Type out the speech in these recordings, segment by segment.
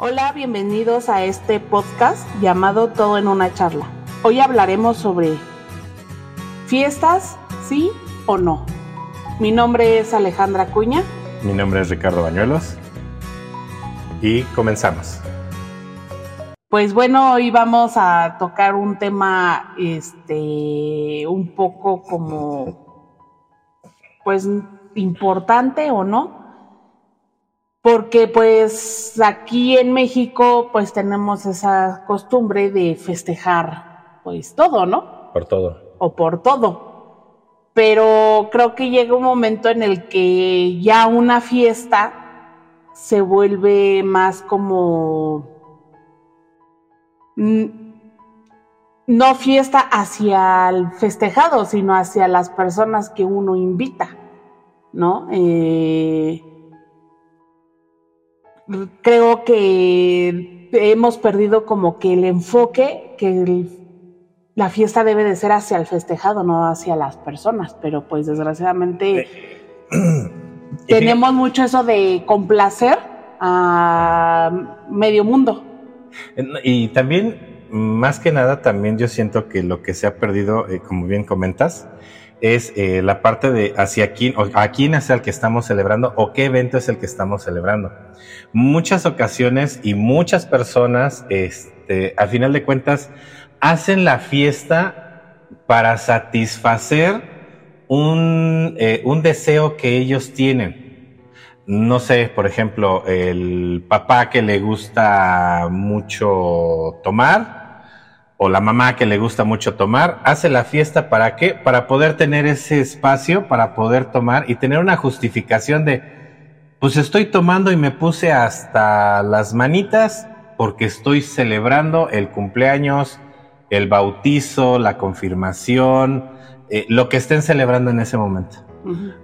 Hola, bienvenidos a este podcast llamado Todo en una charla. Hoy hablaremos sobre fiestas, sí o no. Mi nombre es Alejandra Cuña. Mi nombre es Ricardo Bañuelos. Y comenzamos. Pues bueno, hoy vamos a tocar un tema este un poco como pues importante o no, porque pues aquí en México pues tenemos esa costumbre de festejar pues todo, ¿no? Por todo. O por todo. Pero creo que llega un momento en el que ya una fiesta se vuelve más como no fiesta hacia el festejado, sino hacia las personas que uno invita, ¿no? Eh, creo que hemos perdido como que el enfoque que la fiesta debe de ser hacia el festejado, no hacia las personas, pero pues desgraciadamente eh, tenemos mucho eso de complacer a medio mundo. Y también, más que nada, también yo siento que lo que se ha perdido, eh, como bien comentas, es eh, la parte de hacia quién, o a quién es el que estamos celebrando o qué evento es el que estamos celebrando. Muchas ocasiones y muchas personas, este, al final de cuentas, hacen la fiesta para satisfacer un, eh, un deseo que ellos tienen no sé, por ejemplo, el papá que le gusta mucho tomar o la mamá que le gusta mucho tomar, hace la fiesta para qué? Para poder tener ese espacio, para poder tomar y tener una justificación de, pues estoy tomando y me puse hasta las manitas porque estoy celebrando el cumpleaños, el bautizo, la confirmación, eh, lo que estén celebrando en ese momento.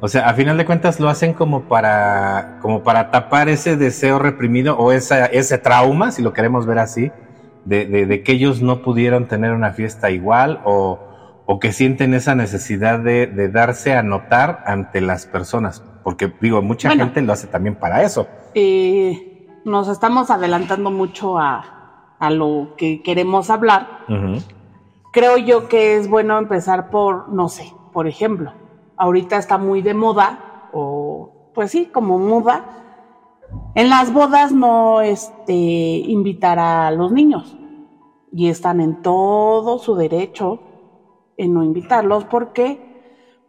O sea, a final de cuentas lo hacen como para, como para tapar ese deseo reprimido o esa, ese trauma, si lo queremos ver así, de, de, que ellos no pudieron tener una fiesta igual o, o que sienten esa necesidad de, de, darse a notar ante las personas. Porque digo, mucha gente lo hace también para eso. Eh, nos estamos adelantando mucho a, a lo que queremos hablar. Creo yo que es bueno empezar por, no sé, por ejemplo, ahorita está muy de moda, o pues sí, como moda, en las bodas no este, invitar a los niños. Y están en todo su derecho en no invitarlos. ¿Por qué?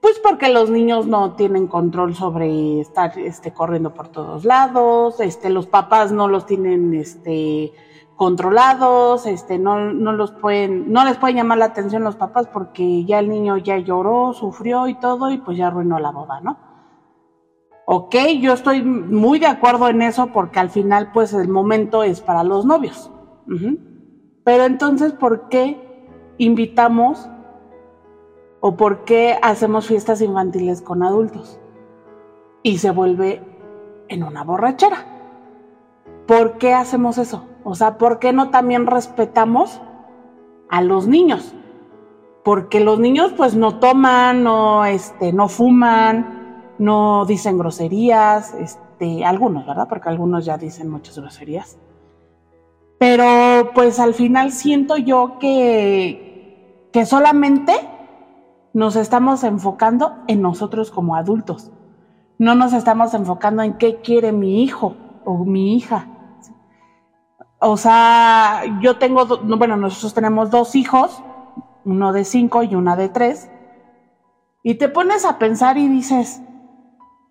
Pues porque los niños no tienen control sobre estar este, corriendo por todos lados, este, los papás no los tienen este, controlados, este, no, no los pueden, no les pueden llamar la atención los papás porque ya el niño ya lloró, sufrió y todo, y pues ya arruinó la boda, ¿no? Ok, yo estoy muy de acuerdo en eso porque al final, pues el momento es para los novios. Pero entonces, ¿por qué invitamos o por qué hacemos fiestas infantiles con adultos? Y se vuelve en una borrachera. ¿Por qué hacemos eso? O sea, ¿por qué no también respetamos a los niños? Porque los niños pues no toman, no, este, no fuman, no dicen groserías, este, algunos, ¿verdad? Porque algunos ya dicen muchas groserías. Pero pues al final siento yo que, que solamente nos estamos enfocando en nosotros como adultos. No nos estamos enfocando en qué quiere mi hijo o mi hija o sea, yo tengo, bueno, nosotros tenemos dos hijos, uno de cinco y una de tres, y te pones a pensar y dices,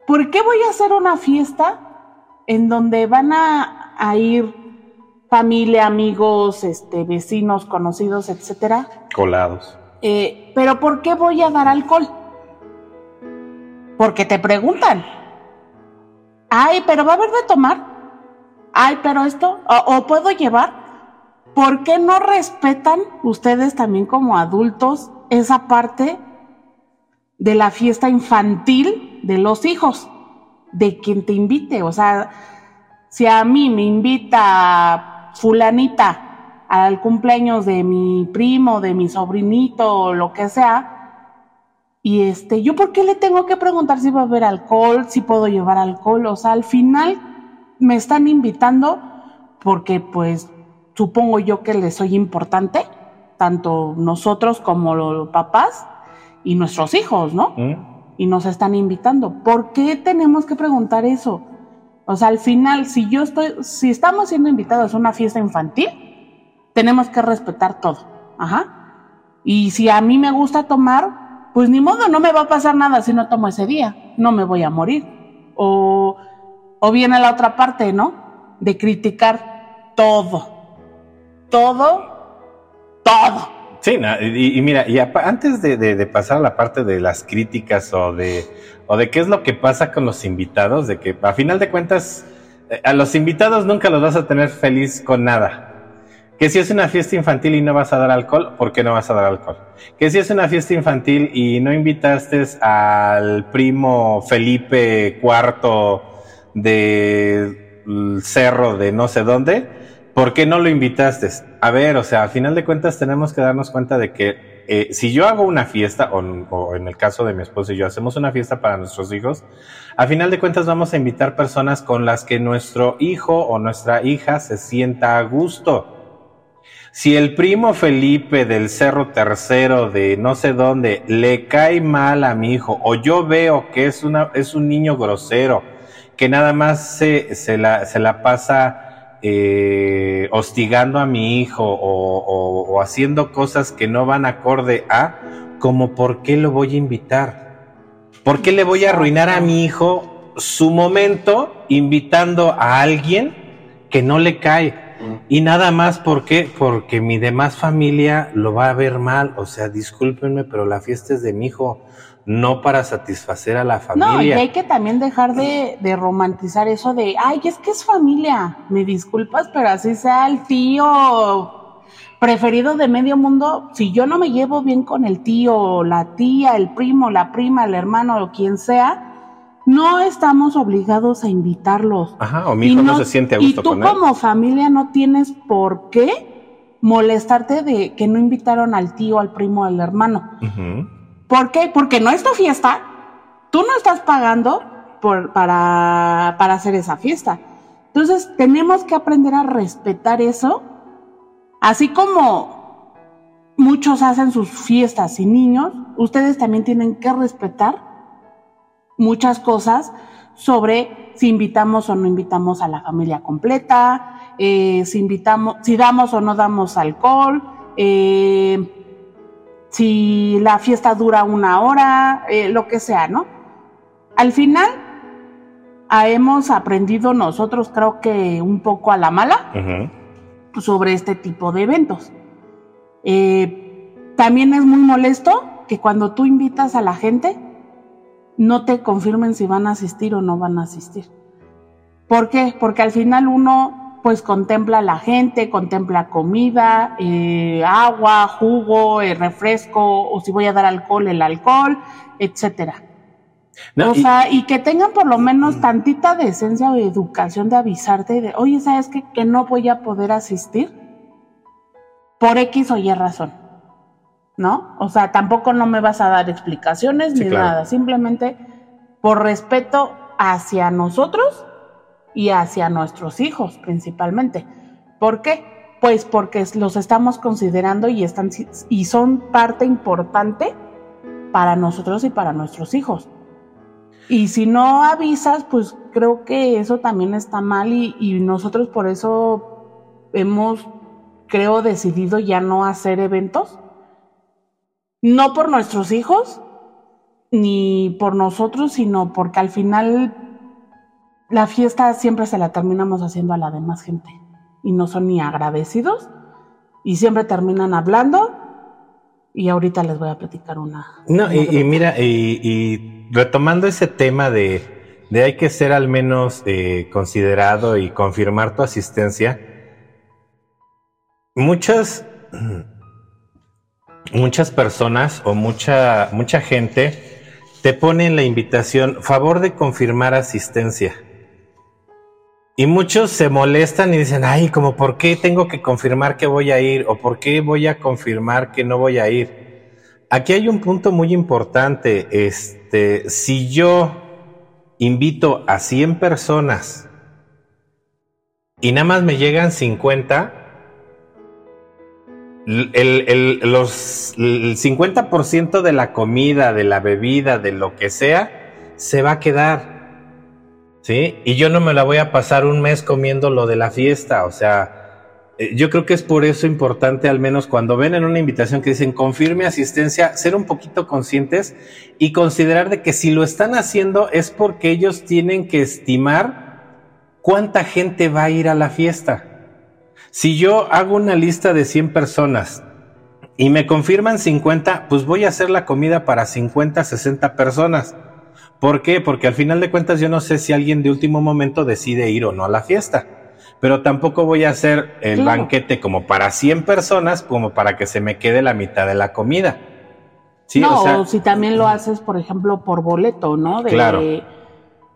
¿por qué voy a hacer una fiesta en donde van a, ir familia, amigos, este, vecinos, conocidos, etcétera? Colados. Eh, pero ¿por qué voy a dar alcohol? Porque te preguntan. Ay, pero va a haber de tomar ay, pero esto, o, puedo llevar. ¿Por qué no respetan ustedes también como adultos esa parte de la fiesta infantil de los hijos? De quien te invite. O sea, si a mí me invita fulanita al cumpleaños de mi primo, de mi sobrinito o lo que sea, y este, yo por qué le tengo que preguntar si va a haber alcohol, si puedo llevar alcohol, o sea, al final me están invitando porque pues supongo yo que les soy importante, tanto nosotros como los papás y nuestros hijos, ¿no? Mm. Y nos están invitando. ¿Por qué tenemos que preguntar eso? O sea, al final, si yo estoy, si estamos siendo invitados a una fiesta infantil, tenemos que respetar todo. Ajá. Y si a mí me gusta tomar, pues ni modo, no me va a pasar nada si no tomo ese día. No me voy a morir. O, o viene la otra parte, ¿no? De criticar todo. Todo, todo. Sí, y, mira, y antes de, pasar a la parte de las críticas o de, o de qué es lo que pasa con los invitados, de que a final de cuentas eh, a los invitados nunca los vas a tener feliz con nada. Que si es una fiesta infantil y no vas a dar alcohol, ¿por qué no vas a dar alcohol? Que si es una fiesta infantil y no invitaste al primo Felipe IV del cerro de no sé dónde, ¿por qué no lo invitaste? A ver, o sea, al final de cuentas tenemos que darnos cuenta de que eh, si yo hago una fiesta, o, en el caso de mi esposo y yo hacemos una fiesta para nuestros hijos, a final de cuentas vamos a invitar personas con las que nuestro hijo o nuestra hija se sienta a gusto. Si el primo Felipe del Cerro Tercero de no sé dónde le cae mal a mi hijo, o yo veo que es, una, es un niño grosero, que nada más se, se, la, se la pasa eh, hostigando a mi hijo o, haciendo cosas que no van acorde a, como por qué lo voy a invitar. ¿Por qué le voy a arruinar a mi hijo su momento invitando a alguien que no le cae? Y nada más porque porque mi demás familia lo va a ver mal, o sea, discúlpenme, pero la fiesta es de mi hijo no para satisfacer a la familia. No, y hay que también dejar de, romantizar eso de, ay, es que es familia, me disculpas, pero así sea el tío preferido de medio mundo, si yo no me llevo bien con el tío, la tía, el primo, la prima, el hermano o quien sea, no estamos obligados a invitarlos. Ajá, o mi hijo no, se siente a gusto Y tú como familia no tienes por qué molestarte de que no invitaron al tío, al primo, al hermano. ¿Por qué? Porque no es tu fiesta. Tú no estás pagando por, para, hacer esa fiesta. Entonces, tenemos que aprender a respetar eso. Así como muchos hacen sus fiestas sin niños, ustedes también tienen que respetar muchas cosas sobre si invitamos o no invitamos a la familia completa, eh, si invitamos, si damos o no damos alcohol, eh, si la fiesta dura una hora, eh, lo que sea, ¿no? Al final, ah, hemos aprendido nosotros, creo que un poco a la mala, sobre este tipo de eventos. Eh, también es muy molesto que cuando tú invitas a la gente, no te confirmen si van a asistir o no van a asistir. ¿Por qué? Porque al final uno pues contempla la gente, contempla comida, eh, agua, jugo, eh, refresco, o si voy a dar alcohol, el alcohol, etcétera. o sea, y que tengan por lo menos tantita decencia o educación de avisarte de, oye, ¿sabes qué? Que no voy a poder asistir por X o Y razón. ¿No? O sea, tampoco no me vas a dar explicaciones ni nada, simplemente por respeto hacia nosotros y hacia nuestros hijos principalmente. ¿Por qué? Pues porque los estamos considerando y, están, y son parte importante para nosotros y para nuestros hijos. Y si no avisas, pues creo que eso también está mal y, y nosotros por eso hemos, creo, decidido ya no hacer eventos. No por nuestros hijos, ni por nosotros, sino porque al final la fiesta siempre se la terminamos haciendo a la demás gente y no son ni agradecidos y siempre terminan hablando y ahorita les voy a platicar una. No, y, mira, y, retomando ese tema de, de, hay que ser al menos eh, considerado y confirmar tu asistencia, muchas, muchas personas o mucha, mucha gente te ponen la invitación, favor de confirmar asistencia. Y muchos se molestan y dicen, ay, como por qué tengo que confirmar que voy a ir o por qué voy a confirmar que no voy a ir. Aquí hay un punto muy importante. Este, si yo invito a 100 personas y nada más me llegan 50, el, los, el 50% de la comida, de la bebida, de lo que sea, se va a quedar. ¿Sí? Y yo no me la voy a pasar un mes comiendo lo de la fiesta. O sea, eh, yo creo que es por eso importante, al menos cuando ven en una invitación que dicen confirme asistencia, ser un poquito conscientes y considerar de que si lo están haciendo es porque ellos tienen que estimar cuánta gente va a ir a la fiesta. Si yo hago una lista de 100 personas y me confirman 50, pues voy a hacer la comida para 50, 60 personas. ¿Por qué? Porque al final de cuentas yo no sé si alguien de último momento decide ir o no a la fiesta. Pero tampoco voy a hacer el banquete como para 100 personas, como para que se me quede la mitad de la comida. ¿Sí? No, o, si también lo haces, por ejemplo, por boleto, ¿no? claro.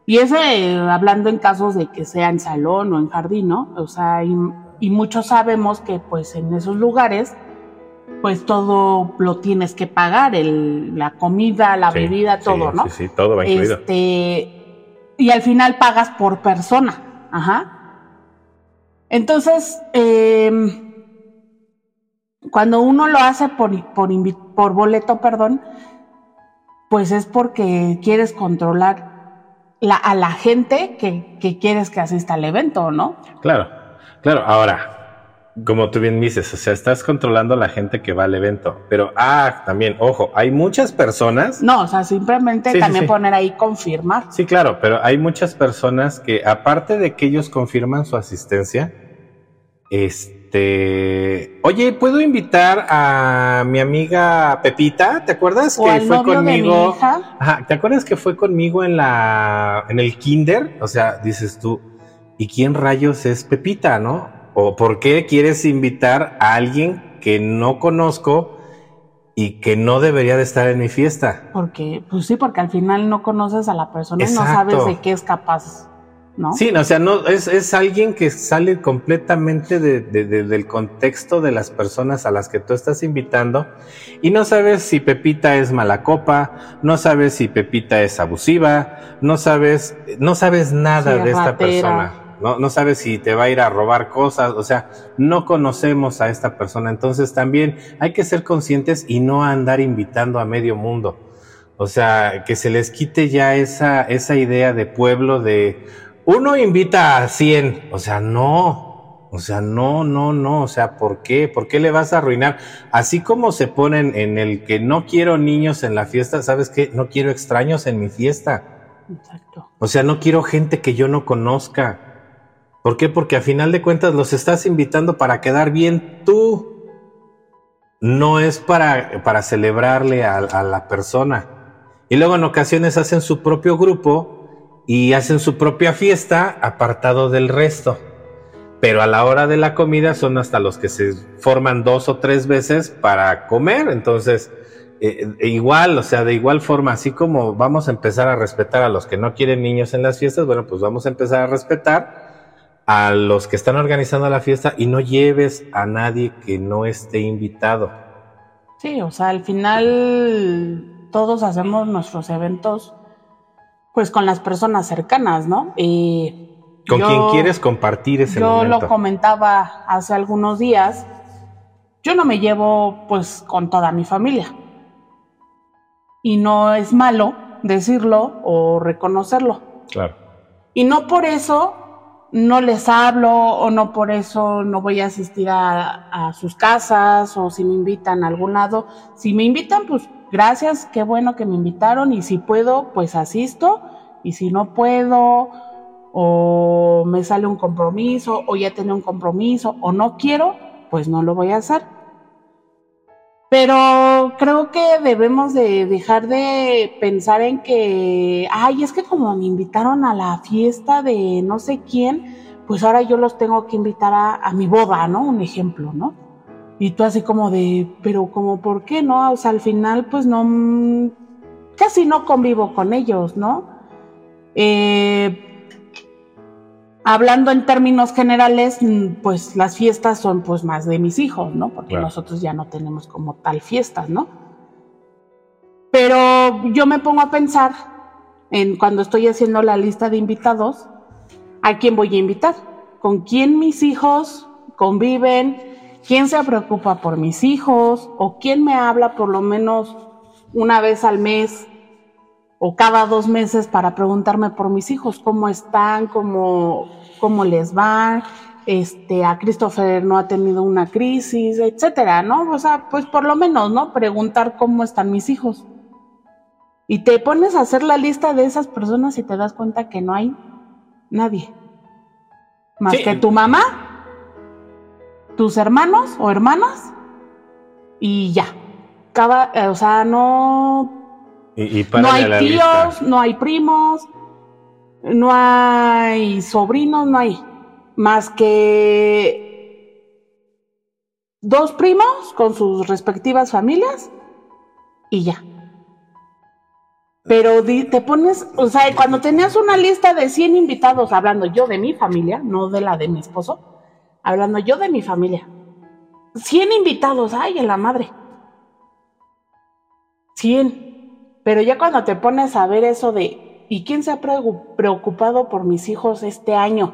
Y ese, hablando en casos de que sea en salón o en jardín, ¿no? O sea, y muchos sabemos que pues en esos lugares pues todo lo tienes que pagar, el, la comida, la bebida, todo, ¿no? Sí, sí, todo va incluido. Este, y al final pagas por persona, ajá. Entonces, em, cuando uno lo hace por, por, por boleto, perdón, pues es porque quieres controlar la, a la gente que, que quieres que asista al evento, ¿no? Claro. Claro, ahora, como tú bien dices, o sea, estás controlando a la gente que va al evento, pero, ah, también, ojo, hay muchas personas. No, o sea, simplemente también poner ahí confirmar. Sí, claro, pero hay muchas personas que, aparte de que ellos confirman su asistencia, este, oye, ¿puedo invitar a mi amiga Pepita? ¿Te acuerdas que fue conmigo? Ajá, ¿te acuerdas que fue conmigo en la, en el kinder? O sea, dices tú, ¿y quién rayos es Pepita, no? ¿O por qué quieres invitar a alguien que no conozco y que no debería de estar en mi fiesta? Porque, pues sí, porque al final no conoces a la persona y no sabes de qué es capaz. ¿No? Sí, o sea, no, es, es alguien que sale completamente de, del contexto de las personas a las que tú estás invitando y no sabes si Pepita es mala copa, no sabes si Pepita es abusiva, no sabes, no sabes nada de esta persona no, no sabes si te va a ir a robar cosas, o sea, no conocemos a esta persona, entonces también hay que ser conscientes y no andar invitando a medio mundo. O sea, que se les quite ya esa, esa idea de pueblo de uno invita a 100, o sea, no, o sea, no, no, no, o sea, ¿por qué? ¿Por qué le vas a arruinar? Así como se ponen en el que no quiero niños en la fiesta, ¿sabes qué? No quiero extraños en mi fiesta. Exacto. O sea, no quiero gente que yo no conozca. ¿Por qué? Porque a final de cuentas los estás invitando para quedar bien tú. No es para, para celebrarle a, la persona. Y luego en ocasiones hacen su propio grupo y hacen su propia fiesta apartado del resto. Pero a la hora de la comida son hasta los que se forman dos o tres veces para comer. Entonces, eh, e igual, o sea, de igual forma, así como vamos a empezar a respetar a los que no quieren niños en las fiestas, bueno, pues vamos a empezar a respetar a los que están organizando la fiesta y no lleves a nadie que no esté invitado. Sí, o sea, al final todos hacemos nuestros eventos pues con las personas cercanas, ¿no? Y con quien quieres compartir ese yo Yo lo comentaba hace algunos días. Yo no me llevo pues con toda mi familia. Y no es malo decirlo o reconocerlo. Claro. Y no por eso no les hablo o no por eso no voy a asistir a, sus casas o si me invitan a algún lado. Si me invitan, pues gracias, qué bueno que me invitaron y si puedo, pues asisto y si no puedo o me sale un compromiso o ya tengo un compromiso o no quiero, pues no lo voy a hacer. Pero creo que debemos de dejar de pensar en que, ay, es que como me invitaron a la fiesta de no sé quién, pues ahora yo los tengo que invitar a, mi boda, ¿no? Un ejemplo, ¿no? Y tú así como de, pero como, ¿por qué no? O sea, al final, pues no, casi no convivo con ellos, ¿no? Eh, hablando en términos generales, mm, pues las fiestas son pues más de mis hijos, ¿no? Porque nosotros ya no tenemos como tal fiestas, ¿no? Pero yo me pongo a pensar en cuando estoy haciendo la lista de invitados, ¿a quién voy a invitar? con quién mis hijos conviven, quién se preocupa por mis hijos o quién me habla por lo menos una vez al mes o cada dos meses para preguntarme por mis hijos, cómo están, cómo, cómo les va, este, a Christopher no ha tenido una crisis, etcétera, ¿no? O sea, pues por lo menos, ¿no? Preguntar cómo están mis hijos. Y te pones a hacer la lista de esas personas y te das cuenta que no hay nadie. Más que tu mamá, tus hermanos o hermanas y ya. Cada, eh, o sea, no no hay tíos, no hay primos, no hay sobrinos, no hay más que dos primos con sus respectivas familias y ya. Pero te pones, o sea, cuando tenías una lista de 100 invitados, hablando yo de mi familia, no de la de mi esposo, hablando yo de mi familia, 100 invitados, ay, en la madre. 100. Pero ya cuando te pones a ver eso de, ¿y quién se ha preocupado por mis hijos este año?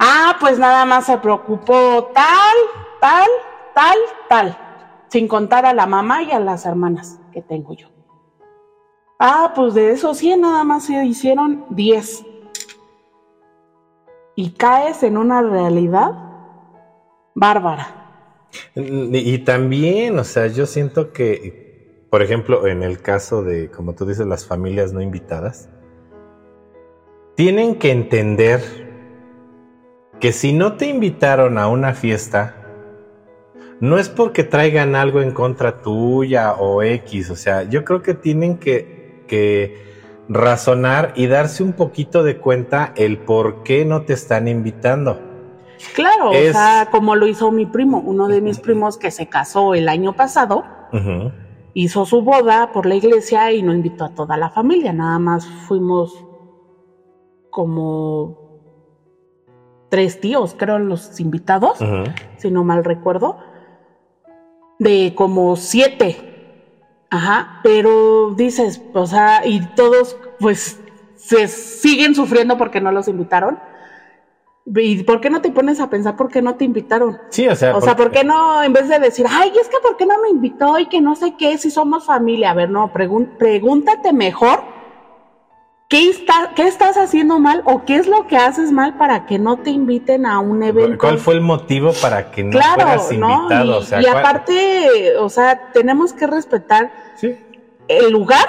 Ah, pues nada más se preocupó tal, tal, tal, tal, sin contar a la mamá y a las hermanas que tengo yo. Ah, pues de esos 100 nada más se hicieron 10. Y caes en una realidad bárbara. Y también, o sea, yo siento que por ejemplo, en el caso de, como tú dices, las familias no invitadas, tienen que entender que si no te invitaron a una fiesta, no es porque traigan algo en contra tuya o X, o sea, yo creo que tienen que, que razonar y darse un poquito de cuenta el por qué no te están invitando. Claro, o sea, como lo hizo mi primo, uno de mis primos que se casó el año pasado hizo su boda por la iglesia y no invitó a toda la familia, nada más fuimos como tres tíos, creo, los invitados, si no mal recuerdo, de como siete. Ajá, pero dices, o sea, y todos pues se siguen sufriendo porque no los invitaron ¿Y por qué no te pones a pensar por qué no te invitaron? Sí, o sea. O sea, ¿por qué no, en vez de decir, ay, es que por qué no me invitó y que no sé qué, si somos familia? A ver, no, pregúntate mejor ¿qué, está, qué estás haciendo mal o qué es lo que haces mal para que no te inviten a un evento. ¿Cuál fue el motivo para que no fueras invitado? Y, o sea, y aparte, o sea, tenemos que respetar el lugar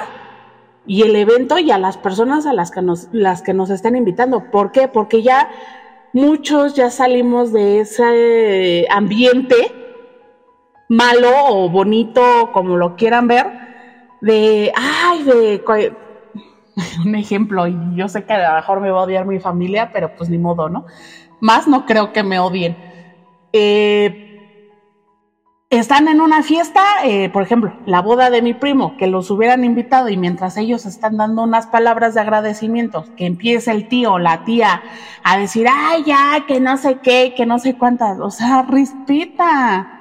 y el evento y a las personas a las que nos, las que nos están invitando. ¿Por qué? Porque ya muchos ya salimos de ese ambiente malo o bonito, como lo quieran ver, de, ay, de, un ejemplo, y yo sé que a lo mejor me va a odiar mi familia, pero pues ni modo, ¿no? Más no creo que me odien. Eh, están en una fiesta, eh, por ejemplo, la boda de mi primo, que los hubieran invitado y mientras ellos están dando unas palabras de agradecimiento, que empiece el tío o la tía a decir, ay, ya, que no sé qué, que no sé cuántas, o sea, respeta.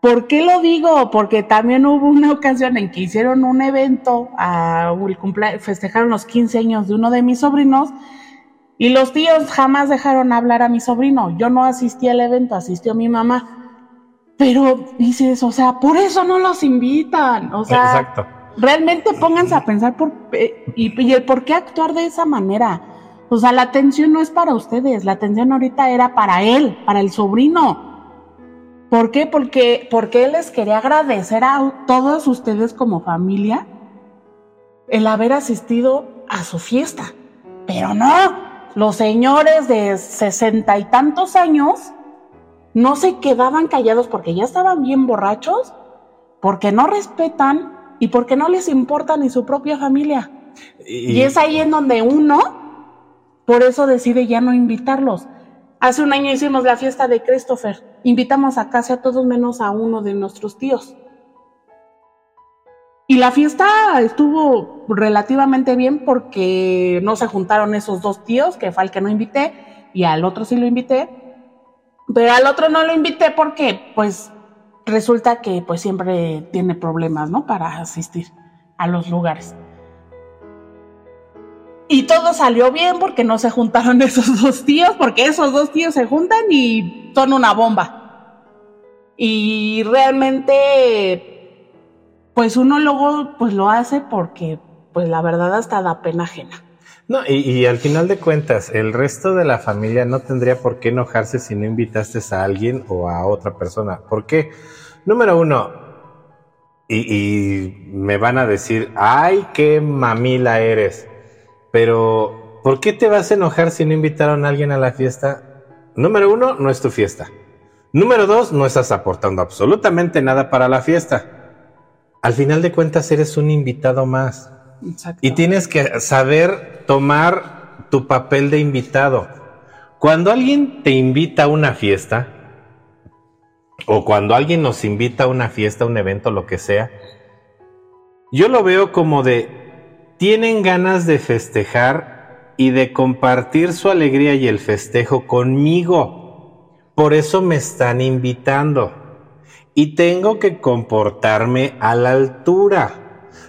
¿Por qué lo digo? Porque también hubo una ocasión en que hicieron un evento, a, festejaron los 15 años de uno de mis sobrinos, y los tíos jamás dejaron hablar a mi sobrino. Yo no asistí al evento, asistió mi mamá pero dices, o sea, por eso no los invitan. O sea, Exacto. realmente pónganse a pensar por, eh, y, el por qué actuar de esa manera. O sea, la atención no es para ustedes, la atención ahorita era para él, para el sobrino. ¿Por qué? Porque, porque él les quería agradecer a todos ustedes como familia el haber asistido a su fiesta. Pero no, los señores de sesenta y tantos años no se quedaban callados porque ya estaban bien borrachos, porque no respetan y porque no les importa ni su propia familia. Y, es ahí en donde uno, por eso decide ya no invitarlos. Hace un año hicimos la fiesta de Christopher. Invitamos a casi a todos menos a uno de nuestros tíos. Y la fiesta estuvo relativamente bien porque no se juntaron esos dos tíos, que fue al que no invité, y al otro sí lo invité, pero al otro no lo invité porque, pues, resulta que pues siempre tiene problemas, ¿no? Para asistir a los lugares. Y todo salió bien porque no se juntaron esos dos tíos, porque esos dos tíos se juntan y son una bomba. Y realmente, pues uno luego pues lo hace porque, pues la verdad hasta da pena ajena. No, y, al final de cuentas, el resto de la familia no tendría por qué enojarse si no invitaste a alguien o a otra persona. ¿Por qué? Número uno, y me van a decir, ay, qué mamila eres. Pero, ¿por qué te vas a enojar si no invitaron a alguien a la fiesta? Número uno, no es tu fiesta. Número dos, no estás aportando absolutamente nada para la fiesta. Al final de cuentas, eres un invitado más. Y tienes que saber tomar tu papel de invitado. Cuando alguien te invita a una fiesta, o cuando alguien nos invita a una fiesta, un evento, lo que sea, yo lo veo como de tienen ganas de festejar y de compartir su alegría y el festejo conmigo. Por eso me están invitando. Y tengo que comportarme a la altura.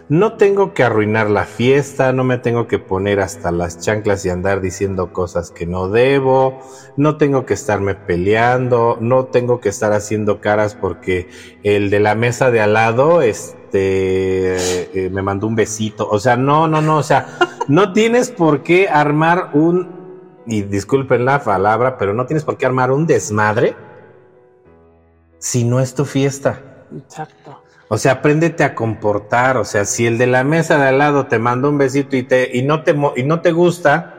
No tengo que arruinar la fiesta, no me tengo que poner hasta las chanclas y andar diciendo cosas que no debo, no tengo que estarme peleando, no tengo que estar haciendo caras porque el de la mesa de al lado, es este, eh, me mandó un besito. O sea, no, no, no, o sea, no tienes por qué armar un, y disculpen la palabra, pero no tienes por qué armar un desmadre si no es tu fiesta. Exacto. O sea, apréndete a comportar. O sea, si el de la mesa de al lado te manda un besito y, te, y, no, te, y no te gusta,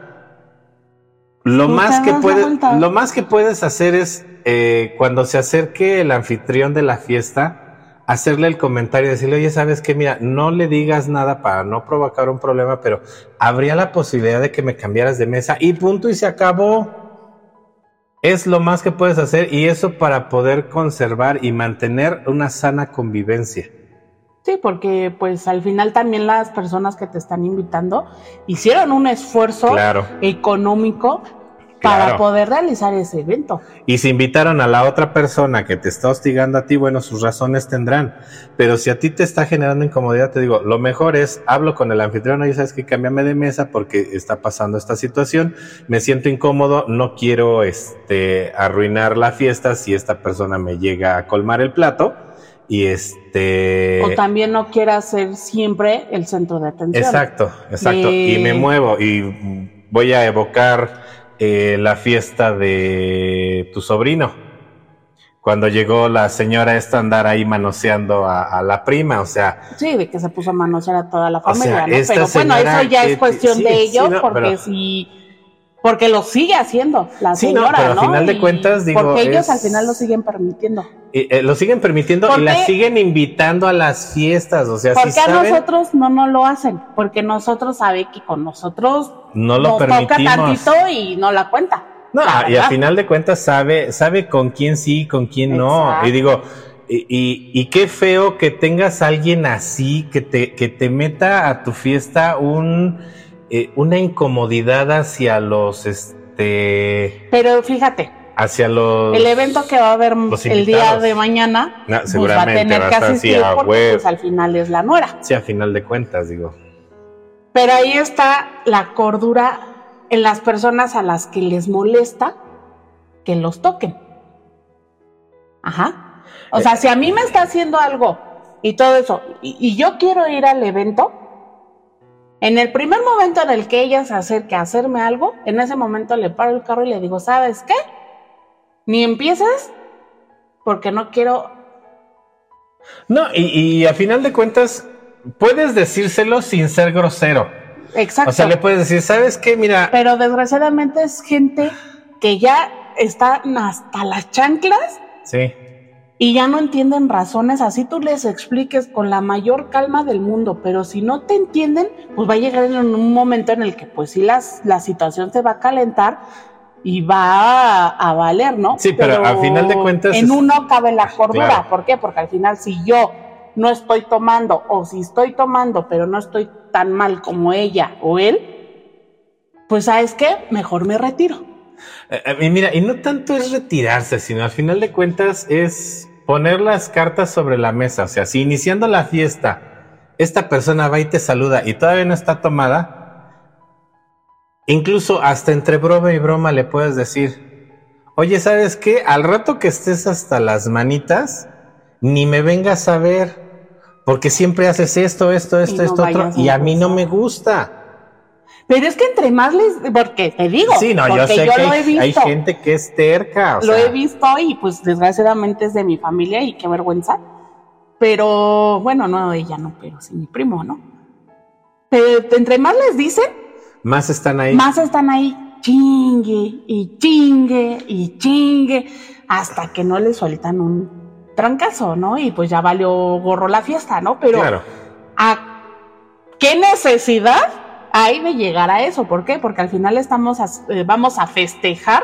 lo más, que puedes, lo más que puedes hacer es eh, cuando se acerque el anfitrión de la fiesta, hacerle el comentario y decirle, oye, sabes qué, mira, no le digas nada para no provocar un problema, pero habría la posibilidad de que me cambiaras de mesa y punto y se acabó. Es lo más que puedes hacer y eso para poder conservar y mantener una sana convivencia. Sí, porque pues al final también las personas que te están invitando hicieron un esfuerzo económico para poder realizar ese evento. Y si invitaron a la otra persona que te está hostigando a ti, bueno, sus razones tendrán. Pero si a ti te está generando incomodidad, te digo, lo mejor es, hablo con el anfitrión, y sabes que cámbiame de mesa porque está pasando esta situación, me siento incómodo, no quiero este, arruinar la fiesta si esta persona me llega a colmar el plato. Y este. O también no quiera ser siempre el centro de atención. Exacto, exacto. Y me muevo y voy a evocar eh, la fiesta de tu sobrino. Cuando llegó la señora esta a andar ahí manoseando a, la prima, o sea. Sí, de que se puso a manosear a toda la familia, ¿no? Pero bueno, eso ya es cuestión de ellos, porque si porque lo sigue haciendo la señora, no, pero al final de cuentas, digo. Porque ellos al final lo siguen permitiendo. Eh, lo siguen permitiendo y la siguen invitando a las fiestas, o sea, ¿Por qué a nosotros no no lo hacen? Porque nosotros sabe que con nosotros no lo nos permitimos. toca tantito y no la cuenta. No, y al final de cuentas sabe, sabe con quién sí, con quién no. Y digo, y, y, qué feo que tengas a alguien así que te, que te meta a tu fiesta un eh, una incomodidad hacia los este pero fíjate hacia los el evento que va a haber el día de mañana pues va a tener que asistir porque pues, al final es la nuera. Sí a final de cuentas digo. Pero ahí está la cordura en las personas a las que les molesta que los toquen. Ajá. O sea si a mí me está haciendo algo y todo eso y yo quiero ir al evento en el primer momento en el que ella se acerque a hacerme algo, en ese momento le paro el carro y le digo, ¿sabes qué? Ni empieces porque no quiero... No, y, a final de cuentas, puedes decírselo sin ser grosero. Exacto. O sea, le puedes decir, ¿sabes qué? Mira... Pero desgraciadamente es gente que ya está hasta las chanclas. Sí y ya no entienden razones, así tú les expliques con la mayor calma del mundo, pero si no te entienden, pues va a llegar en un momento en el que pues sí las, la situación se va a calentar y va a, valer, ¿no? Sí, pero, al final de cuentas... En uno cabe la cordura, ¿por qué? Porque al final si yo no estoy tomando o si estoy tomando pero no estoy tan mal como ella o él, pues sabes qué, mejor me retiro. Eh, eh, y mira, y no tanto es retirarse, sino al final de cuentas es poner las cartas sobre la mesa. O sea, si iniciando la fiesta esta persona va y te saluda y todavía no está tomada, Incluso hasta entre broma y broma le puedes decir, oye, ¿sabes qué? Al rato que estés hasta las manitas, ni me vengas a ver, porque siempre haces esto, esto, esto, esto, otro, y a mí no me gusta. Pero es que entre más les, porque te digo, sí, no, yo sé que hay, gente que es terca. lo he visto y pues desgraciadamente es de mi familia y qué vergüenza. Pero bueno, no ella no, pero sí mi primo, ¿no? Pero entre más les dicen, más están ahí. Más están ahí, chingue y chingue y chingue, hasta que no le sueltan un trancazo, ¿no? Y pues ya valió gorro la fiesta, ¿no? Pero claro. ¿a qué necesidad hay de llegar a eso? ¿Por qué? Porque al final estamos eh, vamos a festejar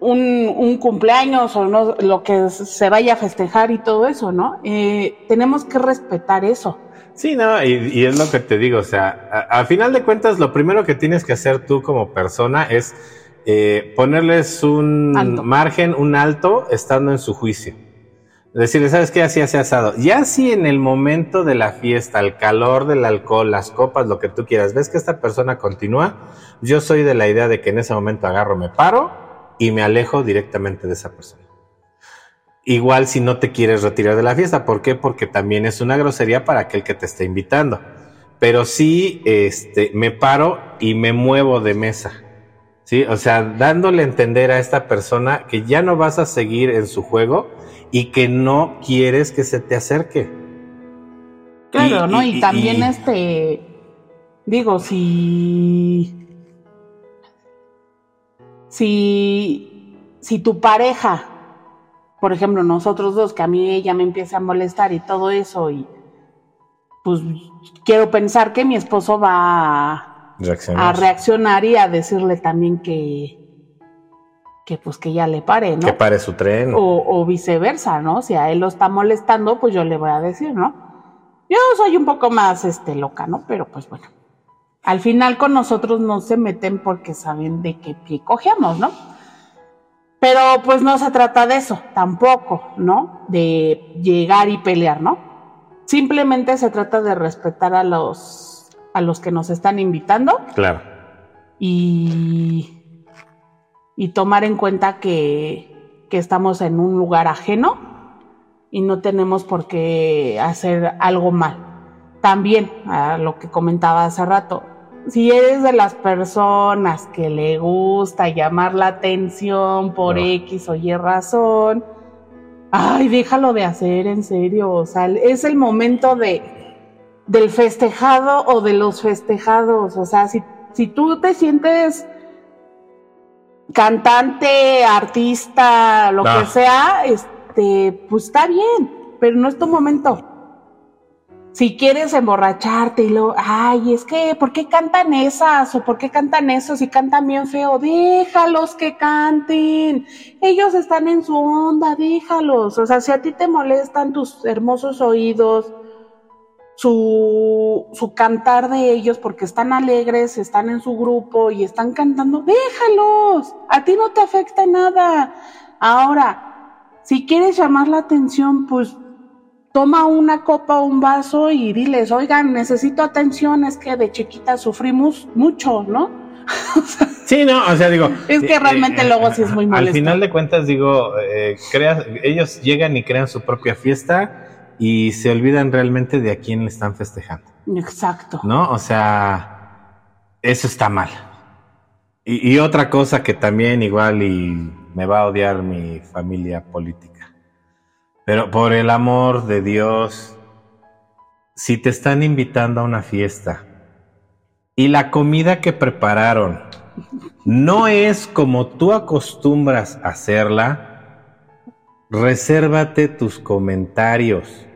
un, cumpleaños o no, lo que se vaya a festejar y todo eso, ¿no? Eh, tenemos que respetar eso. Sí, no, y, es lo que te digo, o sea, a, final de cuentas, lo primero que tienes que hacer tú como persona es eh, ponerles un margen, un alto, estando en su juicio. Decirle, ¿sabes qué? Así, así asado. Ya si en el momento de la fiesta, el calor del alcohol, las copas, lo que tú quieras, ves que esta persona continúa, yo soy de la idea de que en ese momento agarro, me paro y me alejo directamente de esa persona. Igual si no te quieres retirar de la fiesta, ¿por qué? Porque también es una grosería para aquel que te está invitando. Pero sí, este, me paro y me muevo de mesa. ¿Sí? O sea, dándole a entender a esta persona que ya no vas a seguir en su juego y que no quieres que se te acerque. Claro, ¿no? Y, también este, digo, si, si, si tu pareja por ejemplo, nosotros dos, que a mí ella me empieza a molestar y todo eso, y pues quiero pensar que mi esposo va a, reaccionar y a decirle también que, que pues que ya le pare, ¿no? Que pare su tren. O, viceversa, ¿no? Si a él lo está molestando, pues yo le voy a decir, ¿no? Yo soy un poco más este loca, ¿no? Pero pues bueno. Al final con nosotros no se meten porque saben de qué pie cogemos, ¿no? Pero pues no se trata de eso, tampoco, ¿no? De llegar y pelear, ¿no? Simplemente se trata de respetar a los, a los que nos están invitando. Claro. Y, y tomar en cuenta que, que estamos en un lugar ajeno y no tenemos por qué hacer algo mal. También, a lo que comentaba hace rato, si eres de las personas que le gusta llamar la atención por X o Y razón, ay, déjalo de hacer en serio, o sea, es el momento de del festejado o de los festejados, o sea, si, si tú te sientes cantante, artista, lo que sea, este, pues está bien, pero no es tu momento si quieres emborracharte y luego, ay, es que, ¿por qué cantan esas? ¿O por qué cantan esos y cantan bien feo? Déjalos que canten. Ellos están en su onda, déjalos. O sea, si a ti te molestan tus hermosos oídos, su, su cantar de ellos porque están alegres, están en su grupo y están cantando, déjalos. A ti no te afecta nada. Ahora, si quieres llamar la atención, pues toma una copa o un vaso y diles, oigan, necesito atención, es que de chiquita sufrimos mucho, ¿no? sí, no, o sea, digo. Es que realmente eh, luego sí es muy molesto. Al final de cuentas, digo, eh, ellos llegan y crean su propia fiesta y se olvidan realmente de a quién le están festejando. Exacto. ¿No? O sea, eso está mal. Y, y otra cosa que también igual y me va a odiar mi familia política pero por el amor de Dios, si te están invitando a una fiesta y la comida que prepararon no es como tú acostumbras hacerla, resérvate tus comentarios.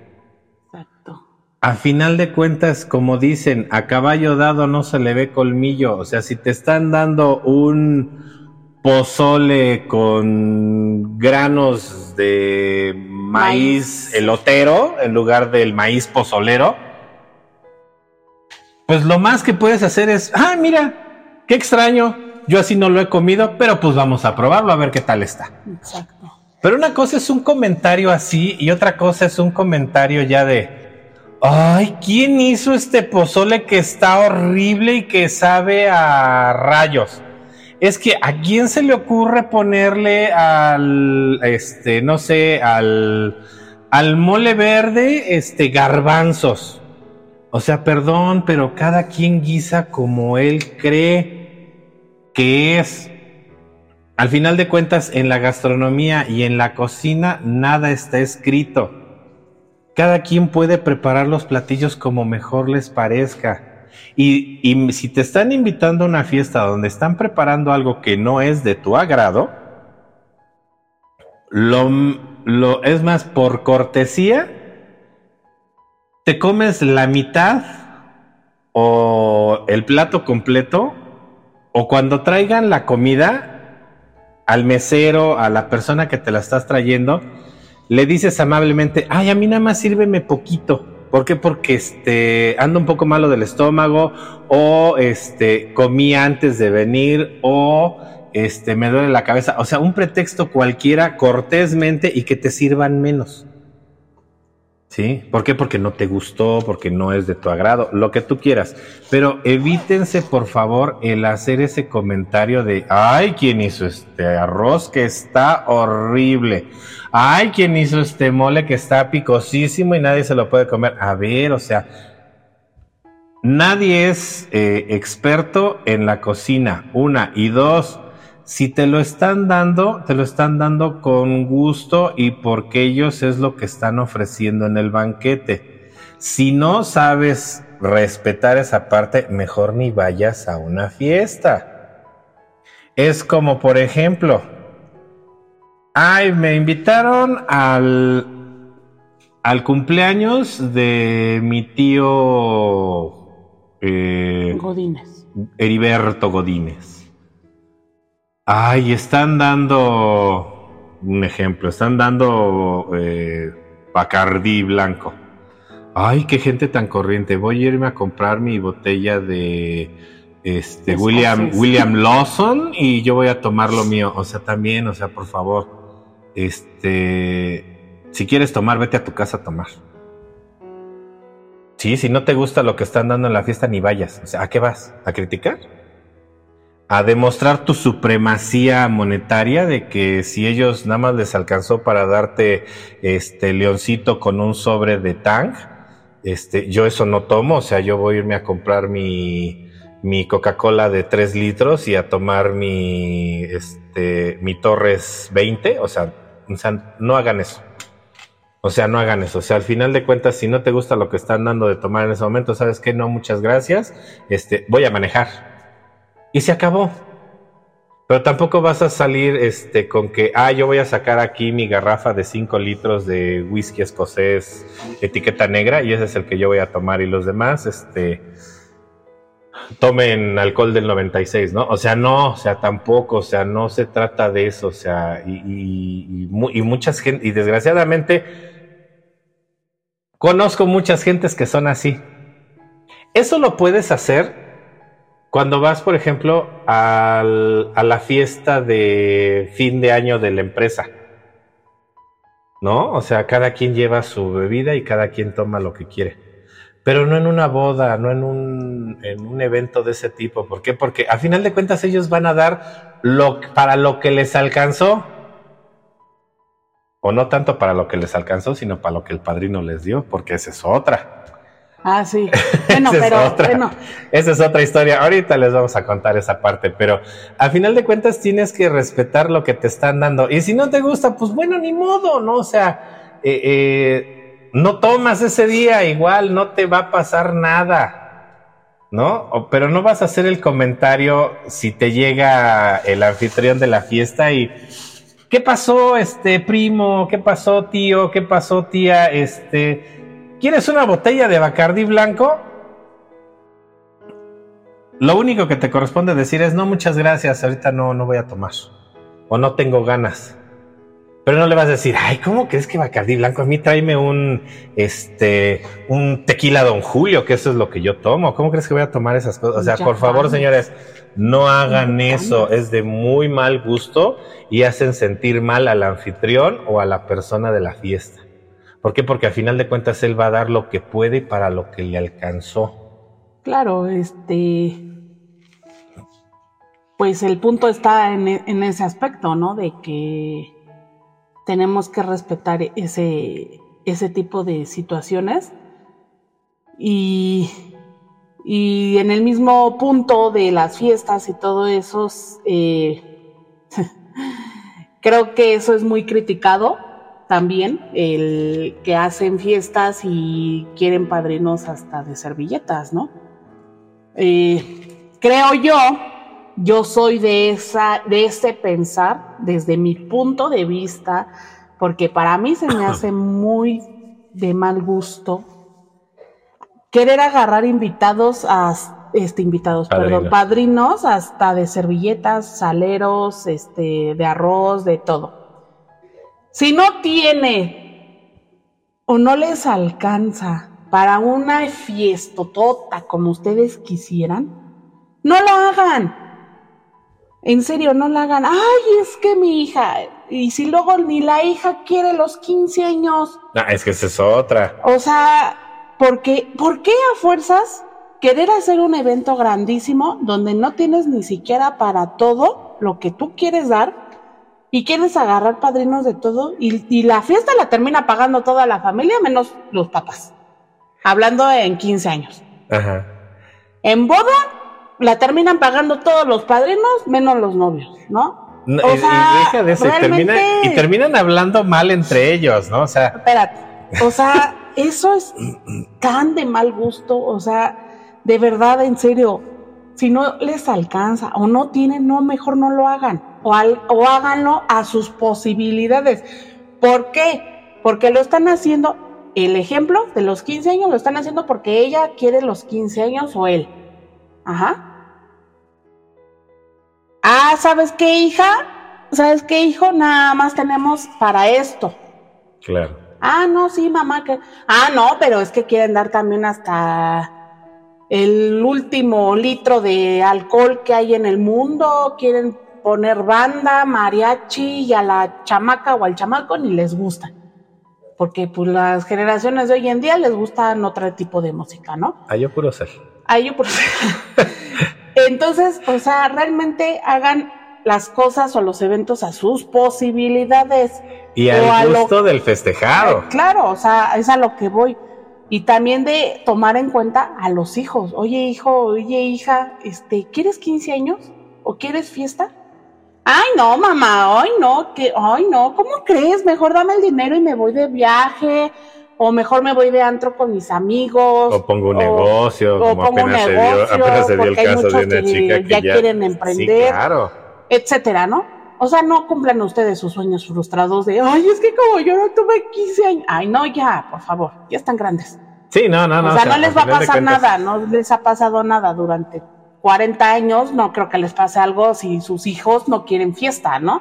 Exacto. A final de cuentas, como dicen, a caballo dado no se le ve colmillo. O sea, si te están dando un pozole con granos de maíz, elotero en lugar del maíz pozolero, pues lo más que puedes hacer es, ah, mira, qué extraño, yo así no lo he comido, pero pues vamos a probarlo a ver qué tal está. Exacto. Pero una cosa es un comentario así y otra cosa es un comentario ya de, Ay, ¿quién hizo este pozole que está horrible y que sabe a rayos? Es que a quién se le ocurre ponerle al, este, no sé, al, al mole verde, este, garbanzos. O sea, perdón, pero cada quien guisa como él cree que es. Al final de cuentas, en la gastronomía y en la cocina, nada está escrito. Cada quien puede preparar los platillos como mejor les parezca. Y, si te están invitando a una fiesta donde están preparando algo que no es de tu agrado, lo es más por cortesía, te comes la mitad o el plato completo, o cuando traigan la comida al mesero, a la persona que te la estás trayendo, le dices amablemente, ay, a mí nada más sírveme poquito. ¿Por qué? Porque este, ando un poco malo del estómago, o este, comí antes de venir, o este, me duele la cabeza. O sea, un pretexto cualquiera, cortésmente, y que te sirvan menos. ¿Sí? ¿Por qué? Porque no te gustó, porque no es de tu agrado, lo que tú quieras. Pero evítense, por favor, el hacer ese comentario de, ay, ¿quién hizo este arroz que está horrible? Ay, ¿quién hizo este mole que está picosísimo y nadie se lo puede comer? A ver, o sea, nadie es eh, experto en la cocina, una. Y dos, si te lo están dando, te lo están dando con gusto y porque ellos es lo que están ofreciendo en el banquete. Si no sabes respetar esa parte, mejor ni vayas a una fiesta. Es como, por ejemplo, ay, me invitaron al, al cumpleaños de mi tío eh, Godínez. Heriberto Godínez. Ay, están dando un ejemplo, están dando eh, Bacardí blanco. Ay, qué gente tan corriente. Voy a irme a comprar mi botella de este William William Lawson y yo voy a tomar lo mío. O sea, también, o sea, por favor, este, si quieres tomar, vete a tu casa a tomar. Sí, si no te gusta lo que están dando en la fiesta, ni vayas. O sea, ¿a qué vas? ¿A criticar? A demostrar tu supremacía monetaria de que si ellos nada más les alcanzó para darte este leoncito con un sobre de tang, este, yo eso no tomo, o sea, yo voy a irme a comprar mi, mi Coca-Cola de 3 litros y a tomar mi, este, mi Torres 20, o sea, o sea, no hagan eso. O sea, no hagan eso. O sea, al final de cuentas, si no te gusta lo que están dando de tomar en ese momento, sabes que no, muchas gracias. Este, voy a manejar y se acabó. Pero tampoco vas a salir este, con que, ah, yo voy a sacar aquí mi garrafa de 5 litros de whisky escocés, etiqueta negra, y ese es el que yo voy a tomar, y los demás, este, tomen alcohol del 96, ¿no? O sea, no, o sea, tampoco, o sea, no se trata de eso, o sea, y, muchas gente, y desgraciadamente, conozco muchas gentes que son así. Eso lo puedes hacer cuando vas, por ejemplo, a la fiesta de fin de año de la empresa, ¿no? O sea, cada quien lleva su bebida y cada quien toma lo que quiere. Pero no en una boda, no en un, en un evento de ese tipo. ¿Por qué? Porque a final de cuentas ellos van a dar lo, para lo que les alcanzó. O no tanto para lo que les alcanzó, sino para lo que el padrino les dio, porque esa es otra. Ah, sí. Bueno, pero bueno. Esa es otra historia. Ahorita les vamos a contar esa parte, pero al final de cuentas tienes que respetar lo que te están dando. Y si no te gusta, pues bueno, ni modo, ¿no? O sea, eh, eh, no tomas ese día, igual no te va a pasar nada, ¿no? pero no vas a hacer el comentario si te llega el anfitrión de la fiesta y. ¿Qué pasó, este primo? ¿Qué pasó, tío? ¿Qué pasó, tía? Este ¿Quieres una botella de Bacardí blanco? Lo único que te corresponde decir es no, muchas gracias, ahorita no, no voy a tomar. O no tengo ganas. Pero no le vas a decir, ay, ¿cómo crees que Bacardí blanco? A mí tráeme un, este, un tequila Don Julio, que eso es lo que yo tomo. ¿Cómo crees que voy a tomar esas cosas? O sea, por favor, señores, no hagan eso. Es de muy mal gusto y hacen sentir mal al anfitrión o a la persona de la fiesta. ¿Por qué? Porque al final de cuentas él va a dar lo que puede para lo que le alcanzó. Claro, este. Pues el punto está en, en ese aspecto, ¿no? De que tenemos que respetar ese, ese tipo de situaciones. Y, y en el mismo punto de las fiestas y todo eso, eh, creo que eso es muy criticado también, el que hacen fiestas y quieren padrinos hasta de servilletas, ¿no? Eh, creo yo, yo soy de, esa, de ese pensar, desde mi punto de vista, porque para mí se me hace muy de mal gusto querer agarrar invitados a este invitados, perdón, padrinos hasta de servilletas, saleros, este, de arroz, de todo. Si no tiene o no les alcanza para una fiestotota como ustedes quisieran, no la hagan. En serio, no la hagan. Ay, es que mi hija. Y si luego ni la hija quiere los 15 años. No, es que esa es otra. O sea, porque, ¿por qué a fuerzas querer hacer un evento grandísimo donde no tienes ni siquiera para todo lo que tú quieres dar y quieres agarrar padrinos de todo y, y la fiesta la termina pagando toda la familia menos los papás? Hablando en 15 años. Ajá. En boda la terminan pagando todos los padrinos menos los novios, ¿no? o sea, de eso, y, terminan hablando mal entre ellos, ¿no? O sea, espérate, o sea, eso es tan de mal gusto, o sea, de verdad, en serio, si no les alcanza o no tienen, no, mejor no lo hagan, o, o háganlo a sus posibilidades. ¿Por qué? Porque lo están haciendo, el ejemplo de los 15 años lo están haciendo porque ella quiere los 15 años o él. Ajá. Ah, ¿sabes qué, hija? ¿Sabes qué, hijo? Nada más tenemos para esto. Claro. Ah, no, sí, mamá. Que... Ah, no, pero es que quieren dar también hasta el último litro de alcohol que hay en el mundo. Quieren poner banda, mariachi y a la chamaca o al chamaco ni les gusta. Porque pues las generaciones de hoy en día les gustan otro tipo de música, ¿no? A yo puro ser. A yo puro ser. Entonces, o sea, realmente hagan las cosas o los eventos a sus posibilidades. Y al gusto del festejado. Eh, claro, o sea, es a lo que voy. Y también de tomar en cuenta a los hijos. Oye, hijo, oye, hija, este, ¿quieres 15 años? ¿O quieres fiesta? Ay, no, mamá, ay, no, que, ay, no, ¿cómo crees? Mejor dame el dinero y me voy de viaje o mejor me voy de antro con mis amigos. O pongo un negocio, o como pongo apenas, un negocio, se dio, apenas se dio el caso de una chica que ya, quieren emprender, claro. etcétera, ¿no? O sea, no cumplan ustedes sus sueños frustrados de, ay, es que como yo no tuve 15 años. Ay, no, ya, por favor, ya están grandes. Sí, no, no, no. O sea, no les va a pasar nada, no les ha pasado nada durante 40 años, no creo que les pase algo si sus hijos no quieren fiesta, ¿no?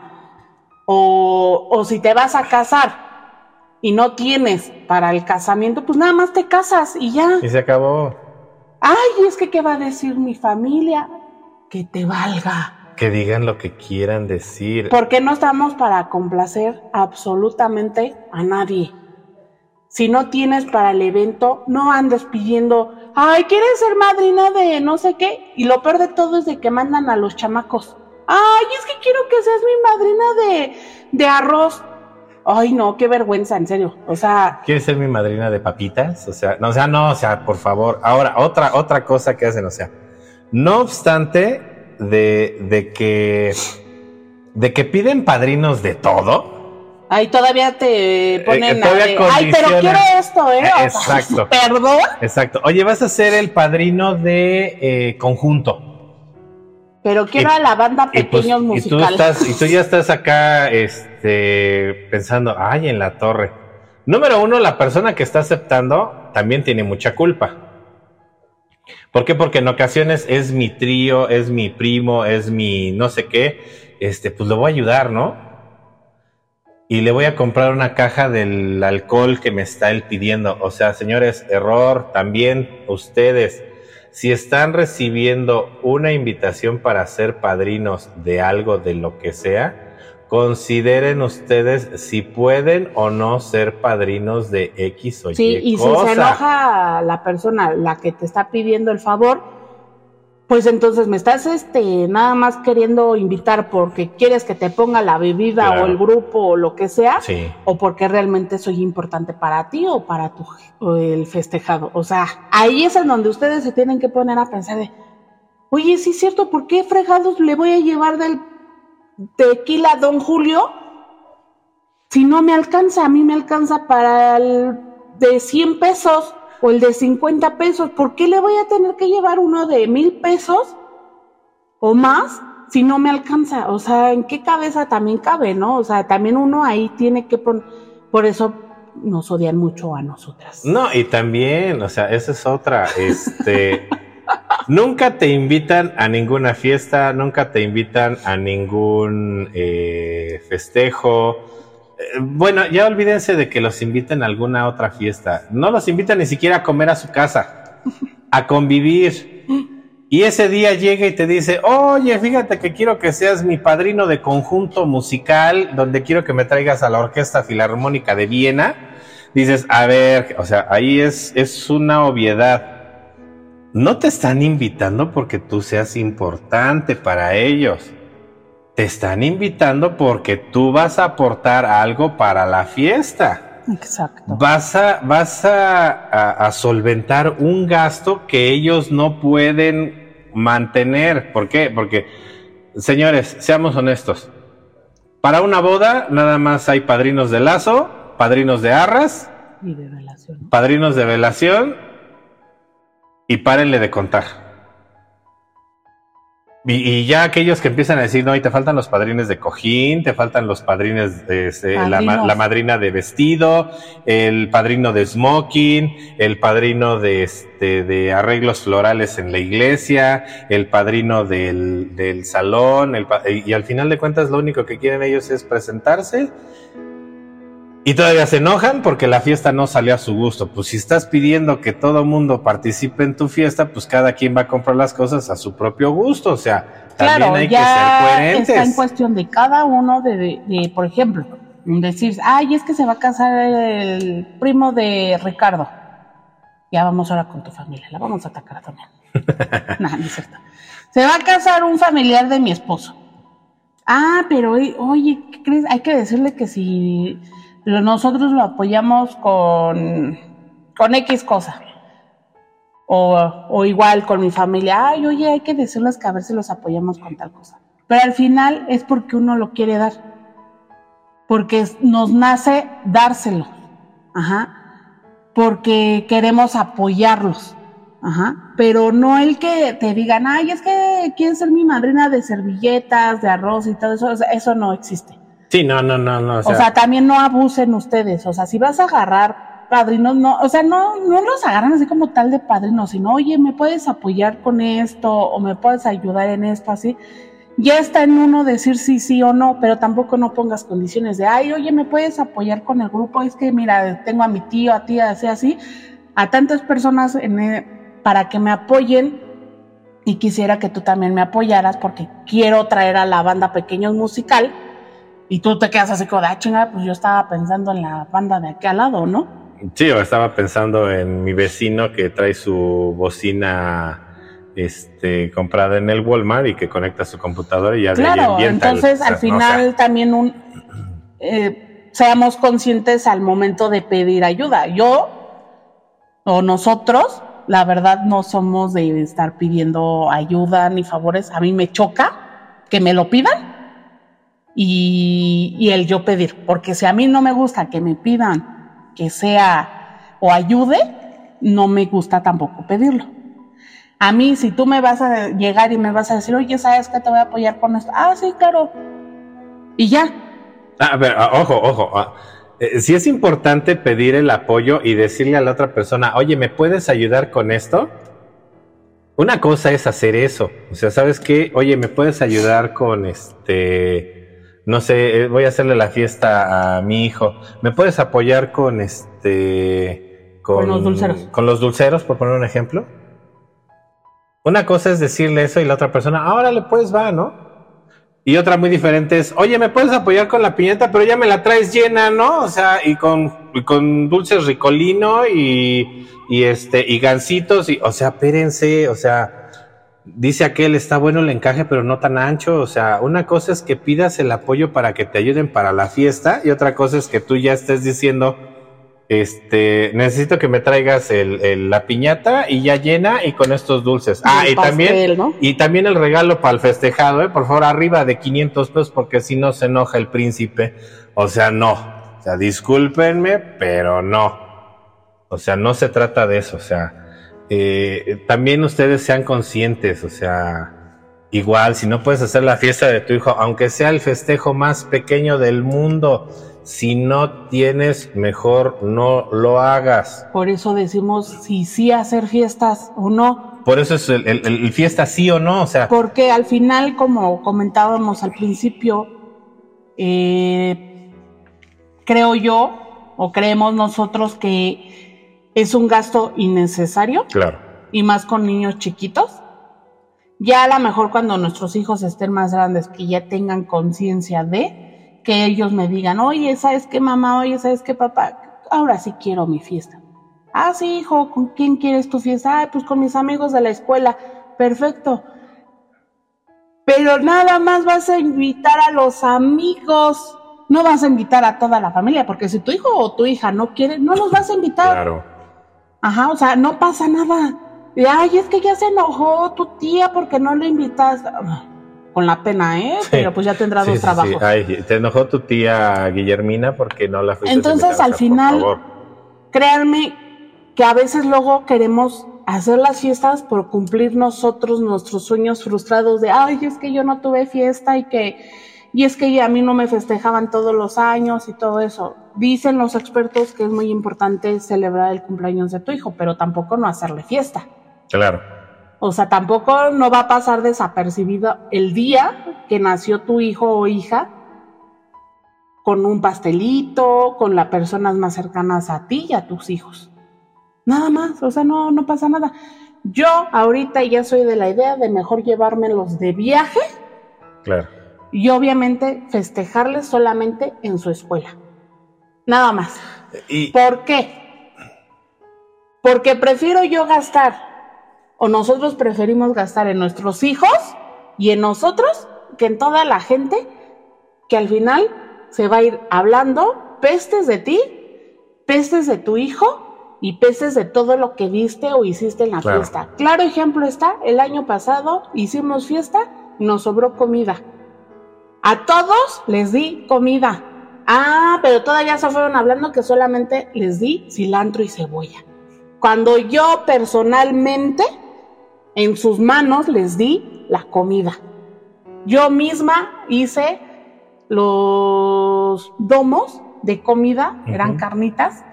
O, o si te vas a casar y no tienes para el casamiento, pues nada más te casas y ya. Y se acabó. Ay, es que ¿qué va a decir mi familia? Que te valga. Que digan lo que quieran decir. Porque no estamos para complacer absolutamente a nadie. Si no tienes para el evento, no andes pidiendo, ay, ¿quieres ser madrina de no sé qué? Y lo peor de todo es de que mandan a los chamacos. Ay, es que quiero que seas mi madrina de, de arroz. Ay, no, qué vergüenza, en serio. O sea. ¿Quieres ser mi madrina de papitas? O sea, no, o sea, no, o sea, por favor. Ahora, otra, otra cosa que hacen, o sea, no obstante de, de que, de que piden padrinos de todo. Ay, todavía te ponen eh, Ay, pero quiero esto, ¿eh? exacto. Perdón. Exacto. Oye, vas a ser el padrino de eh, conjunto. Pero quiero a la banda pues, pequeños musicales. Y tú, estás, y tú ya estás acá este, pensando, ay, en la torre. Número uno, la persona que está aceptando también tiene mucha culpa. ¿Por qué? Porque en ocasiones es mi trío, es mi primo, es mi no sé qué. Este, pues le voy a ayudar, ¿no? Y le voy a comprar una caja del alcohol que me está él pidiendo. O sea, señores, error también ustedes si están recibiendo una invitación para ser padrinos de algo, de lo que sea, consideren ustedes si pueden o no ser padrinos de X o Y. Sí, y si se enoja la persona, la que te está pidiendo el favor, pues entonces me estás este nada más queriendo invitar porque quieres que te ponga la bebida o el grupo o lo que sea, o porque realmente soy importante para ti o para tu el festejado. O sea, ahí es en donde ustedes se tienen que poner a pensar de, oye, sí es cierto, ¿por qué fregados le voy a llevar del tequila a Don Julio? Si no me alcanza, a mí me alcanza para el de 100 pesos o el de 50 pesos. ¿Por qué le voy a tener que llevar uno de mil pesos o más si no me alcanza? O sea, ¿en qué cabeza también cabe, no? O sea, también uno ahí tiene que poner, por eso nos odian mucho a nosotras. No, y también, o sea, esa es otra, este... Nunca te invitan a ninguna fiesta, nunca te invitan a ningún eh, festejo. Eh, bueno, ya olvídense de que los inviten a alguna otra fiesta. No los invitan ni siquiera a comer a su casa, a convivir. Y ese día llega y te dice, oye, fíjate que quiero que seas mi padrino de conjunto musical, donde quiero que me traigas a la Orquesta Filarmónica de Viena. Dices, a ver, o sea, ahí es, es una obviedad no te están invitando porque tú seas importante para ellos. Te están invitando porque tú vas a aportar algo para la fiesta. Exacto. Vas a, vas a, solventar un gasto que ellos no pueden mantener. ¿Por qué? Porque, señores, seamos honestos. Para una boda nada más hay padrinos de lazo, padrinos de arras, y de velación. padrinos de velación y párenle de contar. Y, ya aquellos que empiezan a decir, no, y te faltan los padrines de cojín, te faltan los padrines de este, la, madrina de vestido, el padrino de smoking, el padrino de, este, de arreglos florales en la iglesia, el padrino del, del salón, el, y al final de cuentas lo único que quieren ellos es presentarse y todavía se enojan porque la fiesta no salió a su gusto. Pues si estás pidiendo que todo mundo participe en tu fiesta, pues cada quien va a comprar las cosas a su propio gusto. O sea, también hay que ser coherentes. Está en cuestión de cada uno de, de, por ejemplo, decir, ay, es que se va a casar el primo de Ricardo. Ya vamos ahora con tu familia, la vamos a atacar también. no, no es cierto. Se va a casar un familiar de mi esposo. Ah, pero oye, ¿qué crees? Hay que decirle que si nosotros lo apoyamos con, con X cosa. O, o, igual con mi familia, ay, oye, hay que decirles que a ver si los apoyamos con tal cosa. Pero al final es porque uno lo quiere dar. Porque nos nace dárselo. Ajá. Porque queremos apoyarlos. Ajá. Pero no el que te digan, ay, es que quieres ser mi madrina de servilletas, de arroz y todo eso. Eso no existe. Sí, no, no, no, no. O sea, también no abusen ustedes. O sea, si vas a agarrar padrinos, no, o sea, no, no los agarran así como tal de padrinos, sino, oye, me puedes apoyar con esto o me puedes ayudar en esto, así. Ya está en uno decir sí, sí o no, pero tampoco no pongas condiciones de, ay, oye, me puedes apoyar con el grupo, es que mira, tengo a mi tío, a ti, así, así, a tantas personas en, e, para que me apoyen y quisiera que tú también me apoyaras porque quiero traer a la banda Pequeños Musical y tú te quedas así como de, ah, chingada, pues yo estaba pensando en la banda de aquí al lado, ¿no? Sí, o estaba pensando en mi vecino que trae su bocina este, comprada en el Walmart y que conecta su computadora y ya claro, entonces al final también un eh, seamos conscientes al momento de pedir ayuda. Yo o nosotros, la verdad, no somos de estar pidiendo ayuda ni favores. A mí me choca que me lo pidan y, el yo pedir, porque si a mí no me gusta que me pidan que sea o ayude, no me gusta tampoco pedirlo. A mí, si tú me vas a llegar y me vas a decir, oye, ¿sabes que te voy a apoyar con esto? Ah, sí, claro. Y ya. Ah, ver, ah, ojo, ojo. Ah, eh, si es importante pedir el apoyo y decirle a la otra persona, oye, ¿me puedes ayudar con esto? Una cosa es hacer eso. O sea, ¿sabes qué? Oye, ¿me puedes ayudar con este no sé, eh, voy a hacerle la fiesta a mi hijo. ¿Me puedes apoyar con este con, los dulceros? Con los dulceros, por poner un ejemplo. Una cosa es decirle eso y la otra persona, ahora le pues va, ¿no? Y otra muy diferente es, oye, ¿me puedes apoyar con la piñata? Pero ya me la traes llena, ¿no? O sea, y con, con dulces ricolino y, y este, y gancitos, y, o sea, espérense, o sea, dice aquel, está bueno el encaje, pero no tan ancho. O sea, una cosa es que pidas el apoyo para que te ayuden para la fiesta, y otra cosa es que tú ya estés diciendo, este, necesito que me traigas el, la piñata y ya llena y con estos dulces. ah, y también, y también el regalo para el festejado, ¿eh? Por favor, arriba de 500 pesos porque si no se enoja el príncipe. O sea, no. O sea, discúlpenme, pero no. O sea, no se trata de eso. O sea, eh, también ustedes sean conscientes. O sea, igual, si no puedes hacer la fiesta de tu hijo, aunque sea el festejo más pequeño del mundo, si no tienes, mejor no lo hagas. Por eso decimos si sí hacer fiestas o no. Por eso es el, fiesta sí o no, o sea. Porque al final, como comentábamos al principio, eh, creo yo, o creemos nosotros que es un gasto innecesario. Claro. Y más con niños chiquitos. Ya a lo mejor cuando nuestros hijos estén más grandes, que ya tengan conciencia de, que ellos me digan, oye, ¿sabes qué mamá? Oye, ¿sabes qué papá? Ahora sí quiero mi fiesta. Ah, sí, hijo, ¿con quién quieres tu fiesta? Ah, pues con mis amigos de la escuela. Perfecto. Pero nada más vas a invitar a los amigos. No vas a invitar a toda la familia, porque si tu hijo o tu hija no quiere, no los vas a invitar. Claro. Ajá, o sea, no pasa nada. Y, ay, es que ya se enojó tu tía porque no le invitas con la pena, ¿eh? Pero pues ya tendrá dos trabajos. Ay, te enojó tu tía Guillermina porque no la fuiste Entonces, al final, créanme que a veces luego queremos hacer las fiestas por cumplir nosotros nuestros sueños frustrados de, ay, es que yo no tuve fiesta y que, y es que a mí no me festejaban todos los años y todo eso. Dicen los expertos que es muy importante celebrar el cumpleaños de tu hijo, pero tampoco no hacerle fiesta. Claro. O sea, tampoco no va a pasar desapercibido el día que nació tu hijo o hija con un pastelito, con las personas más cercanas a ti y a tus hijos. Nada más, o sea, no, no pasa nada. Yo ahorita ya soy de la idea de mejor llevármelos de viaje. Claro. Y obviamente festejarles solamente en su escuela. Nada más. ¿Y? ¿Por qué? Porque prefiero yo gastar o nosotros preferimos gastar en nuestros hijos y en nosotros que en toda la gente que al final se va a ir hablando pestes de ti, pestes de tu hijo y pestes de todo lo que viste o hiciste en la fiesta. Claro ejemplo está, el año pasado hicimos fiesta y nos sobró comida. A todos les di comida. Ah, pero todavía se fueron hablando que solamente les di cilantro y cebolla. Cuando yo personalmente en sus manos les di la comida. Yo misma hice los domos de comida, eran carnitas.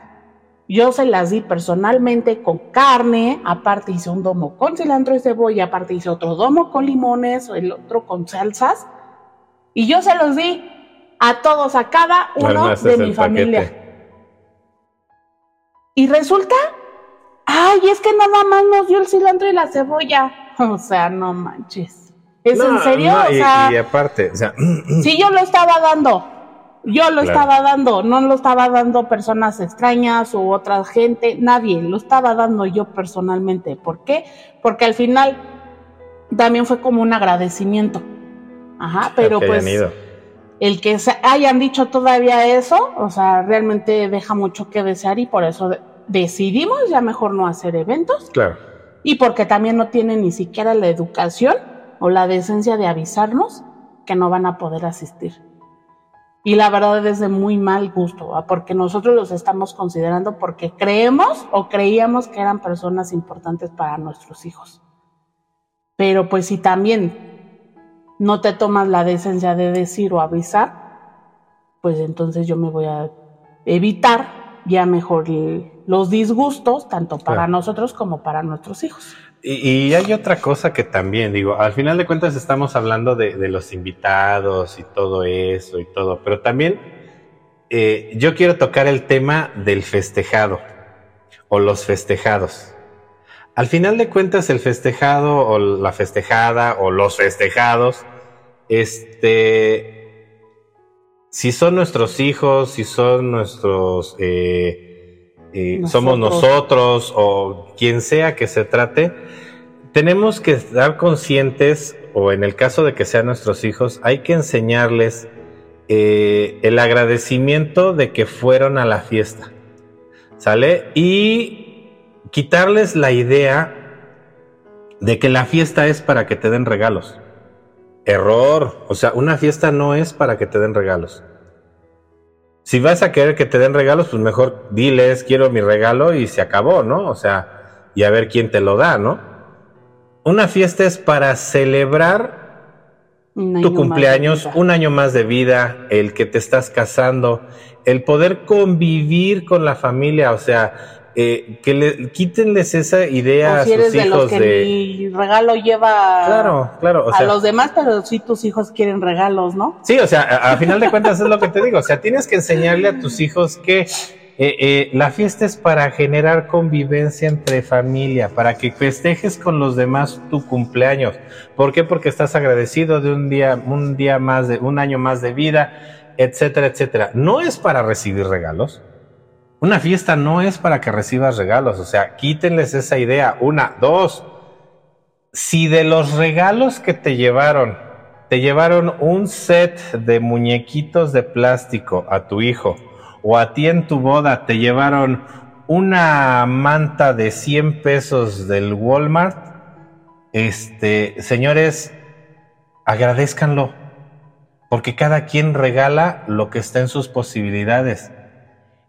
Yo se las di personalmente con carne, aparte hice un domo con cilantro y cebolla, aparte hice otro domo con limones, el otro con salsas. Y yo se los di a todos, a cada uno de mi familia. Y resulta ay, es que nada más nos dio el cilantro y la cebolla. O sea, no manches. ¿Es en serio? o sea, y, aparte, o sea, sí, yo lo estaba dando. Yo lo estaba dando, no lo estaba dando personas extrañas u otra gente, nadie, lo estaba dando yo personalmente. ¿Por qué? Porque al final también fue como un agradecimiento. Ajá, pero pues el que se hayan dicho todavía eso, o sea, realmente deja mucho que desear y por eso decidimos ya mejor no hacer eventos. Claro. Y porque también no tienen ni siquiera la educación o la decencia de avisarnos que no van a poder asistir. Y la verdad es de muy mal gusto, porque nosotros los estamos considerando porque creemos o creíamos que eran personas importantes para nuestros hijos. Pero pues si también no te tomas la decencia de decir o avisar, pues entonces yo me voy a evitar ya mejor los disgustos, tanto para nosotros como para nuestros hijos. Y, hay otra cosa que también, digo, al final de cuentas estamos hablando de, los invitados y todo eso y todo, pero también eh, yo quiero tocar el tema del festejado o los festejados. Al final de cuentas el festejado o la festejada o los festejados este, si son nuestros hijos, si son nuestros, eh, eh, somos nosotros o quien sea que se trate, tenemos que estar conscientes, o en el caso de que sean nuestros hijos, hay que enseñarles eh, el agradecimiento de que fueron a la fiesta. ¿Sale? Y quitarles la idea de que la fiesta es para que te den regalos. Error. O sea, una fiesta no es para que te den regalos. Si vas a querer que te den regalos, pues mejor diles, quiero mi regalo y se acabó, ¿no? O sea, y a ver quién te lo da, ¿no? Una fiesta es para celebrar tu cumpleaños, un año más de vida, el que te estás casando, el poder convivir con la familia, o sea, eh, que le quítenles esa idea a sus hijos de, los que Mi regalo lleva claro, claro, a los demás, pero si tus hijos quieren regalos, ¿no? Sí, o sea, a, final de cuentas es lo que te digo, o sea, tienes que enseñarle a tus hijos que eh, eh, la fiesta es para generar convivencia entre familia, para que festejes con los demás tu cumpleaños. ¿Por qué? Porque estás agradecido de un día, un día más de, un año más de vida, etcétera, etcétera. No es para recibir regalos. Una fiesta no es para que recibas regalos. O sea, quítenles esa idea. Una, dos. Si de los regalos que te llevaron, te llevaron un set de muñequitos de plástico a tu hijo, o a ti en tu boda te llevaron una manta de 100 pesos del Walmart, este, señores, agradezcanlo, porque cada quien regala lo que está en sus posibilidades.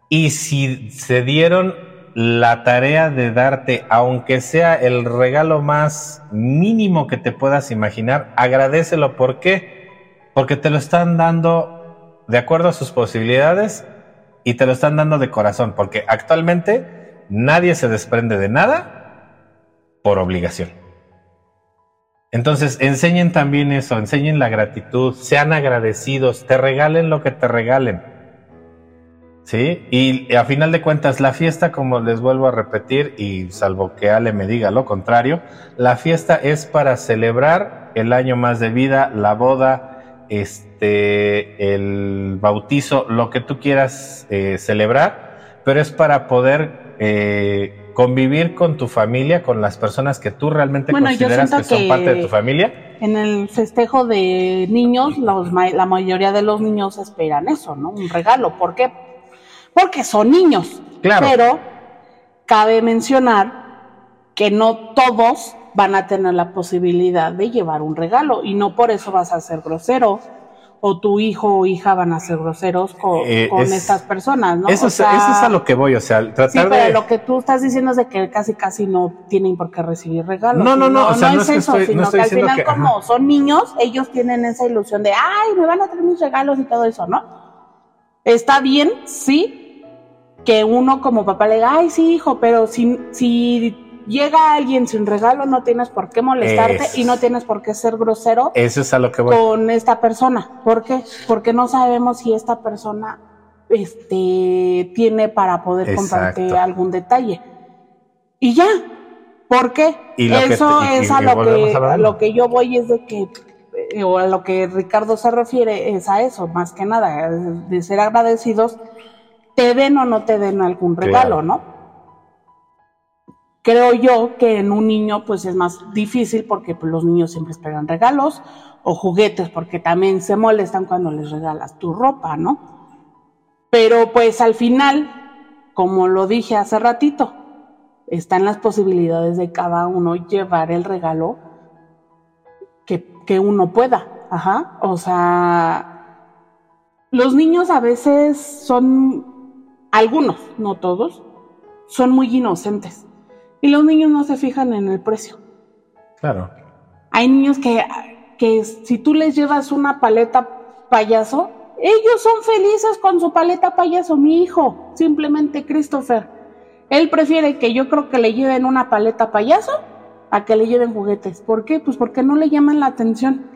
Y si se dieron la tarea de darte, aunque sea el regalo más mínimo que te puedas imaginar, agradecelo. ¿Por qué? Porque te lo están dando de acuerdo a sus posibilidades y te lo están dando de corazón, porque actualmente nadie se desprende de nada por obligación. Entonces, enseñen también eso, enseñen la gratitud, sean agradecidos, te regalen lo que te regalen. ¿Sí? Y a final de cuentas, la fiesta, como les vuelvo a repetir, y salvo que Ale me diga lo contrario, la fiesta es para celebrar el año más de vida, la boda, este el bautizo, lo que tú quieras eh, celebrar, pero es para poder eh, convivir con tu familia, con las personas que tú realmente consideras que, son parte de tu familia. En el festejo de niños, la mayoría de los niños esperan eso, ¿no? Un regalo. ¿Por qué? Porque son niños. Claro. Pero cabe mencionar que no todos van a tener la posibilidad de llevar un regalo y no por eso vas a ser grosero o tu hijo o hija van a ser groseros con, eh, estas personas, ¿no? Eso, es, a lo que voy, o sea, tratar sí, pero lo que tú estás diciendo es de que casi casi no tienen por qué recibir regalos. No, no, no, o sea, no, es, eso, sino que al final como son niños, ellos tienen esa ilusión de, ay, me van a traer mis regalos y todo eso, ¿no? Está bien, sí, que uno como papá le diga, ay, sí, hijo, pero si, si llega alguien sin regalo, no tienes por qué molestarte y no tienes por qué ser grosero Eso es a lo que con esta persona. ¿Por qué? Porque no sabemos si esta persona este, tiene para poder compartir algún detalle. Y ya. ¿Por qué? Eso es a, lo que, a lo que yo voy, es de que eh, o a lo que Ricardo se refiere es a eso, más que nada, de ser agradecidos, te den o no te den algún regalo, ¿no? Creo yo que en un niño pues es más difícil porque pues, los niños siempre esperan regalos o juguetes porque también se molestan cuando les regalas tu ropa, ¿no? Pero pues al final, como lo dije hace ratito, están las posibilidades de cada uno llevar el regalo que, que uno pueda. Ajá. O sea, los niños a veces son, algunos, no todos, son muy inocentes y los niños no se fijan en el precio. Claro. Hay niños que, que si tú les llevas una paleta payaso, ellos son felices con su paleta payaso, mi hijo, simplemente Christopher. Él prefiere que yo creo que le lleven una paleta payaso a que le lleven juguetes. ¿Por qué? Pues porque no le llaman la atención.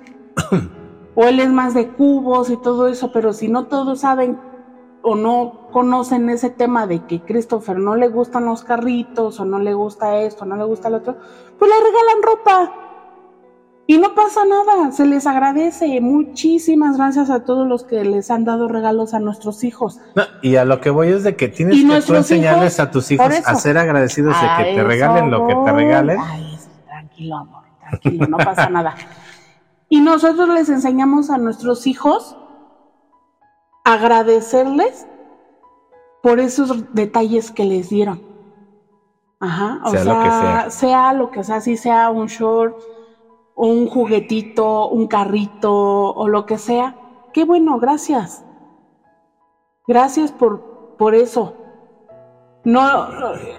o él es más de cubos y todo eso, pero si no todos saben o no conocen ese tema de que Christopher no le gustan los carritos o no le gusta esto, no le gusta lo otro, pues le regalan ropa. Y no pasa nada, se les agradece. Muchísimas gracias a todos los que les han dado regalos a nuestros hijos. y a lo que voy es de que tienes que tú enseñarles a tus hijos a ser agradecidos de que te regalen lo que te regalen. Ay, tranquilo, amor, tranquilo, no pasa nada. Y nosotros les enseñamos a nuestros hijos agradecerles por esos detalles que les dieron. Ajá, o sea, lo que sea. sea lo que sea, si sea un short, un juguetito, un carrito o lo que sea. Qué bueno, gracias. Gracias por, por eso. No,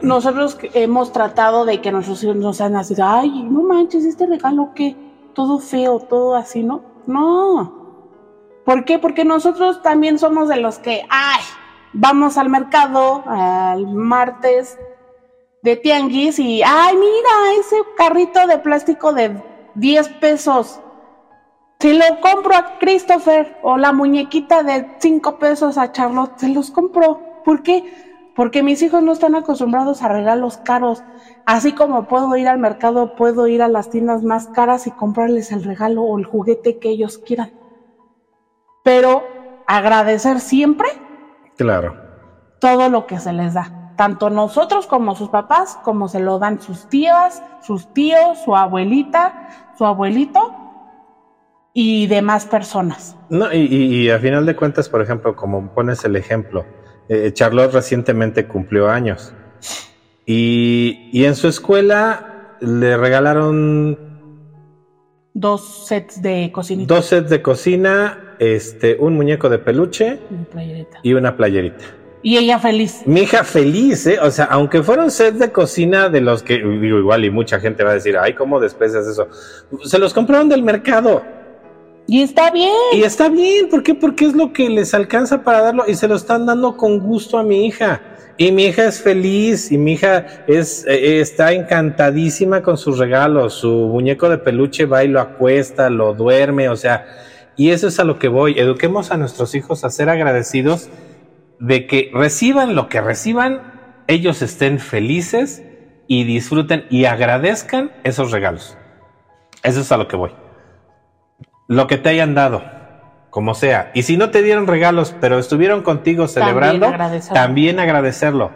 nosotros hemos tratado de que nuestros hijos nos sean así, ay, no manches, este regalo que todo feo, todo así, ¿no? No. ¿Por qué? Porque nosotros también somos de los que, ay, vamos al mercado al martes de tianguis y, ay, mira, ese carrito de plástico de 10 pesos. Si lo compro a Christopher o la muñequita de 5 pesos a Charlotte, se los compro. ¿Por qué? Porque mis hijos no están acostumbrados a regalos caros. Así como puedo ir al mercado, puedo ir a las tiendas más caras y comprarles el regalo o el juguete que ellos quieran. Pero agradecer siempre. Claro. Todo lo que se les da. Tanto nosotros como sus papás, como se lo dan sus tías, sus tíos, su abuelita, su abuelito y demás personas. No, y, a final de cuentas, por ejemplo, como pones el ejemplo, eh, Charlotte recientemente cumplió años. Y, en su escuela le regalaron dos sets de cocina. Dos sets de cocina, este, un muñeco de peluche y una playerita. Y ella feliz. Mi hija feliz, ¿eh? O sea, aunque fueron sets de cocina de los que, digo, igual y mucha gente va a decir, ay, ¿cómo desprecias eso? Se los compraron del mercado. Y está bien. Y está bien, ¿por qué? Porque es lo que les alcanza para darlo y se lo están dando con gusto a mi hija. Y mi hija es feliz y mi hija es, eh, está encantadísima con sus regalos. Su muñeco de peluche va y lo acuesta, lo duerme, o sea, y eso es a lo que voy. Eduquemos a nuestros hijos a ser agradecidos de que reciban lo que reciban, ellos estén felices y disfruten y agradezcan esos regalos. Eso es a lo que voy. Lo que te hayan dado como sea. Y si no te dieron regalos, pero estuvieron contigo celebrando, también, agradecerlo.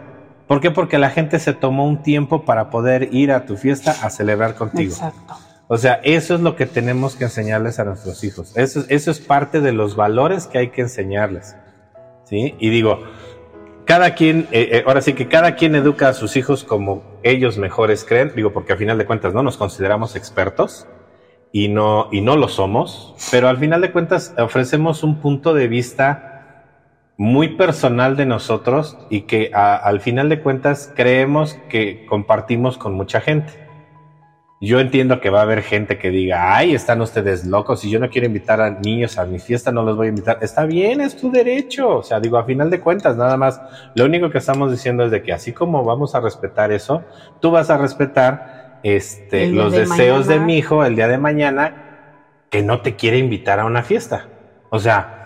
¿Por qué? Porque la gente se tomó un tiempo para poder ir a tu fiesta a celebrar contigo. Exacto. O sea, eso es lo que tenemos que enseñarles a nuestros hijos. Eso, es parte de los valores que hay que enseñarles. ¿Sí? Y digo, cada quien, eh, eh, ahora sí que cada quien educa a sus hijos como ellos mejores creen. Digo, porque a final de cuentas no nos consideramos expertos y no, y no lo somos, pero al final de cuentas ofrecemos un punto de vista muy personal de nosotros y que al final de cuentas creemos que compartimos con mucha gente. Yo entiendo que va a haber gente que diga, ay, están ustedes locos y yo no quiero invitar a niños a mi fiesta, no los voy a invitar. Está bien, es tu derecho. O sea, digo, a final de cuentas, nada más, lo único que estamos diciendo es de que así como vamos a respetar eso, tú vas a respetar este, los deseos de mi hijo el día de mañana que no te quiere invitar a una fiesta. O sea,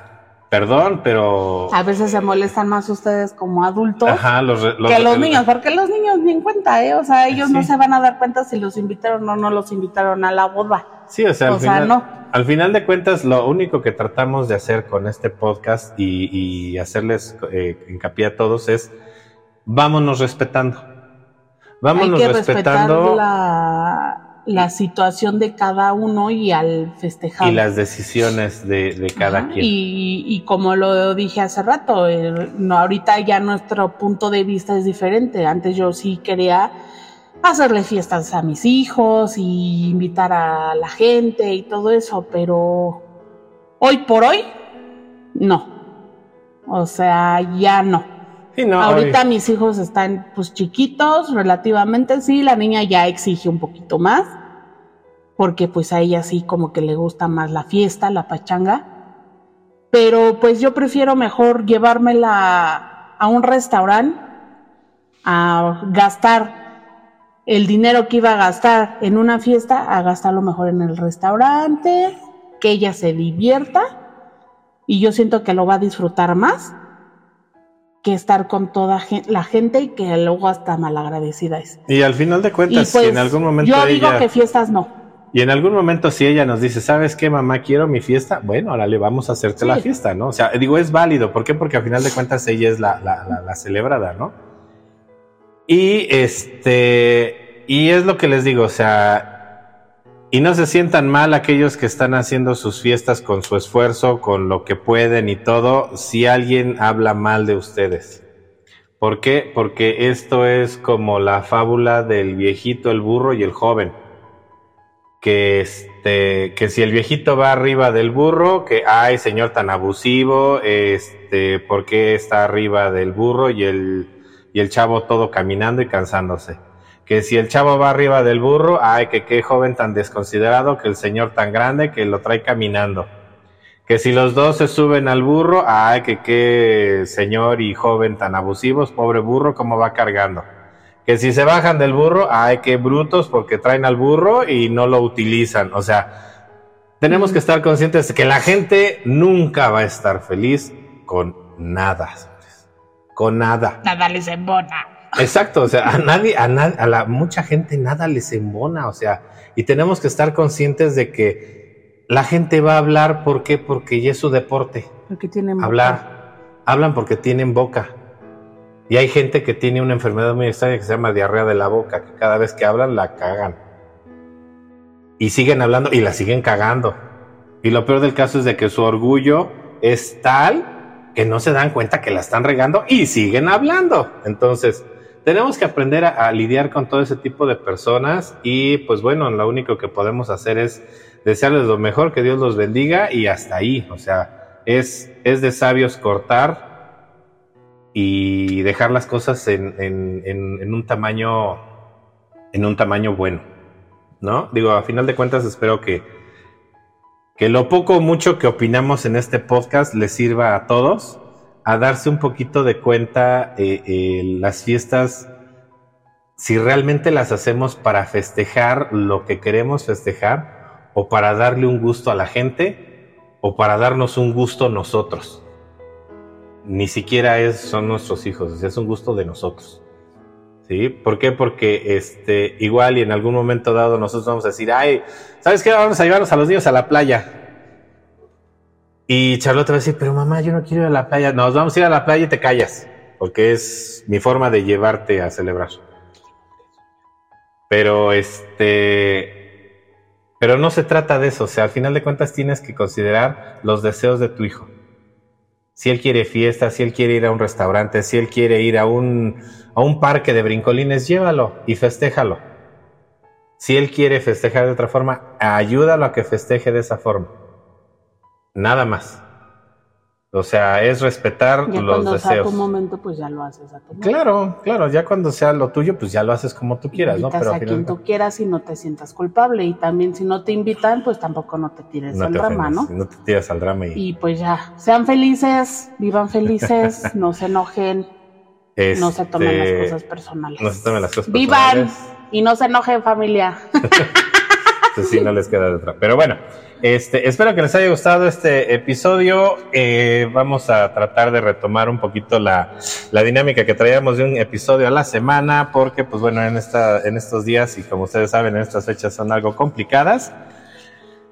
perdón, pero... A veces se molestan más ustedes como adultos que los niños, porque los niños ni en cuenta, ¿eh? O sea, ellos no se van a dar cuenta si los invitaron o no los invitaron a la boda. Sí, o sea, al, final, no. al final de cuentas, lo único que tratamos de hacer con este podcast y, hacerles eh, hincapié a todos es, vámonos respetando Vámonos Hay que respetando la, la, situación de cada uno y al festejar. Y las decisiones de, cada quien. Y, como lo dije hace rato, no, ahorita ya nuestro punto de vista es diferente. Antes yo sí quería hacerle fiestas a mis hijos y invitar a la gente y todo eso, pero hoy por hoy, no. O sea, ya no. Ahorita mis hijos están pues chiquitos, relativamente sí, la niña ya exige un poquito más, porque pues a ella sí como que le gusta más la fiesta, la pachanga. Pero pues yo prefiero mejor llevármela a un restaurante, a gastar el dinero que iba a gastar en una fiesta, a gastarlo mejor en el restaurante, que ella se divierta y yo siento que lo va a disfrutar más que estar con toda la gente y que luego hasta malagradecida es. Y al final de cuentas, si en pues, algún momento yo digo que fiestas no. Y en algún momento si ella nos dice, ¿sabes qué, mamá? Quiero mi fiesta. Bueno, ahora le vamos a hacerte la fiesta, ¿no? O sea, digo, es válido. ¿Por qué? Porque al final de cuentas ella es la, la, la, celebrada, ¿no? Y este, y es lo que les digo, o sea, y no se sientan mal aquellos que están haciendo sus fiestas con su esfuerzo, con lo que pueden y todo, si alguien habla mal de ustedes. ¿Por qué? Porque esto es como la fábula del viejito, el burro y el joven que este que si el viejito va arriba del burro, que ay señor tan abusivo, este, ¿por qué está arriba del burro y el y el chavo todo caminando y cansándose? Que si el chavo va arriba del burro, ay que qué joven tan desconsiderado, que el señor tan grande que lo trae caminando. Que si los dos se suben al burro, ay que qué señor y joven tan abusivos, pobre burro, cómo va cargando que si se bajan del burro, ay, qué brutos porque traen al burro y no lo utilizan. O sea, tenemos que estar conscientes de que la gente nunca va a estar feliz con nada. Con nada. Nada les embona. Exacto, o sea, a nadie, a, a la mucha gente nada les embona, o sea, y tenemos que estar conscientes de que la gente va a hablar, ¿por qué? Porque ya es su deporte. Porque tienen Hablar. Hablan porque tienen boca. Y hay gente que tiene una enfermedad muy extraña que se llama diarrea de la boca, que cada vez que hablan la cagan. Y siguen hablando y la siguen cagando. Y lo peor del caso es de que su orgullo es tal que no se dan cuenta que la están regando y siguen hablando. Entonces, tenemos que aprender a, lidiar con todo ese tipo de personas y pues bueno, lo único que podemos hacer es desearles lo mejor, que Dios los bendiga y hasta ahí. O sea, es, es de sabios cortar y dejar las cosas en, un tamaño en un tamaño bueno, ¿no? Digo, a final de cuentas espero que, que lo poco o mucho que opinamos en este podcast les sirva a todos a darse un poquito de cuenta eh, eh, las fiestas, si realmente las hacemos para festejar lo que queremos festejar o para darle un gusto a la gente o para darnos un gusto nosotros ni siquiera es, son nuestros hijos, es un gusto de nosotros. ¿Sí? ¿Por qué? Porque este, igual y en algún momento dado nosotros vamos a decir, ay, ¿sabes qué? Vamos a llevarnos a los niños a la playa. Y Charlotte va a decir, pero mamá, yo no quiero ir a la playa. Nos vamos a ir a la playa y te callas, porque es mi forma de llevarte a celebrar. Pero este, pero no se trata de eso. O sea, al final de cuentas tienes que considerar los deseos de tu hijo. Si él quiere fiesta, si él quiere ir a un restaurante, si él quiere ir a un, a un parque de brincolines, llévalo y festéjalo. Si él quiere festejar de otra forma, ayúdalo a que festeje de esa forma. Nada más. O sea, es respetar ya los cuando deseos. Sea tu momento, pues ya lo haces a tu Claro, claro, ya cuando sea lo tuyo, pues ya lo haces como tú quieras, ¿no? Pero a quien tú quieras y no te sientas culpable. Y también si no te invitan, pues tampoco no te tires al drama, ¿no? No te tiras al drama. Y... pues ya, sean felices, vivan felices, no se enojen, no se tomen las este, cosas personales. No se tomen las cosas personales. Vivan y no se enojen, familia. Eso sí, no les queda de otra. Pero bueno. Este, espero que les haya gustado este episodio. Eh, vamos a tratar de retomar un poquito la, dinámica que traíamos de un episodio a la semana, porque, pues bueno, en, esta, en estos días y como ustedes saben, en estas fechas son algo complicadas.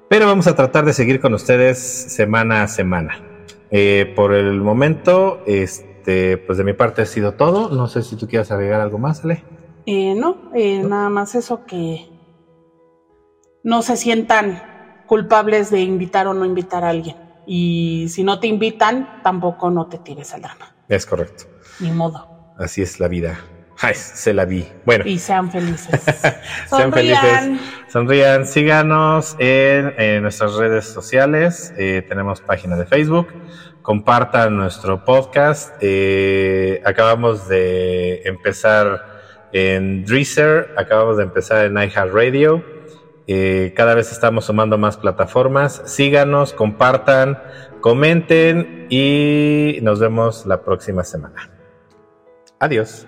Pero vamos a tratar de seguir con ustedes semana a semana. Eh, por el momento, este, pues de mi parte ha sido todo. No sé si tú quieres agregar algo más, Ale. Eh, no, nada más eso que no se sientan culpables de invitar o no invitar a alguien. Y si no te invitan, tampoco no te tires al drama. Es correcto. Ni modo. Así es la vida. Ay, se la vi. Bueno. Y sean felices. sean felices. Sonrían. Síganos en, nuestras redes sociales. Eh, tenemos página de Facebook. Compartan nuestro podcast. Eh, acabamos de empezar en Dreaser. Acabamos de empezar en iHeartRadio. Eh, cada vez estamos sumando más plataformas. Síganos, compartan, comenten y nos vemos la próxima semana. Adiós.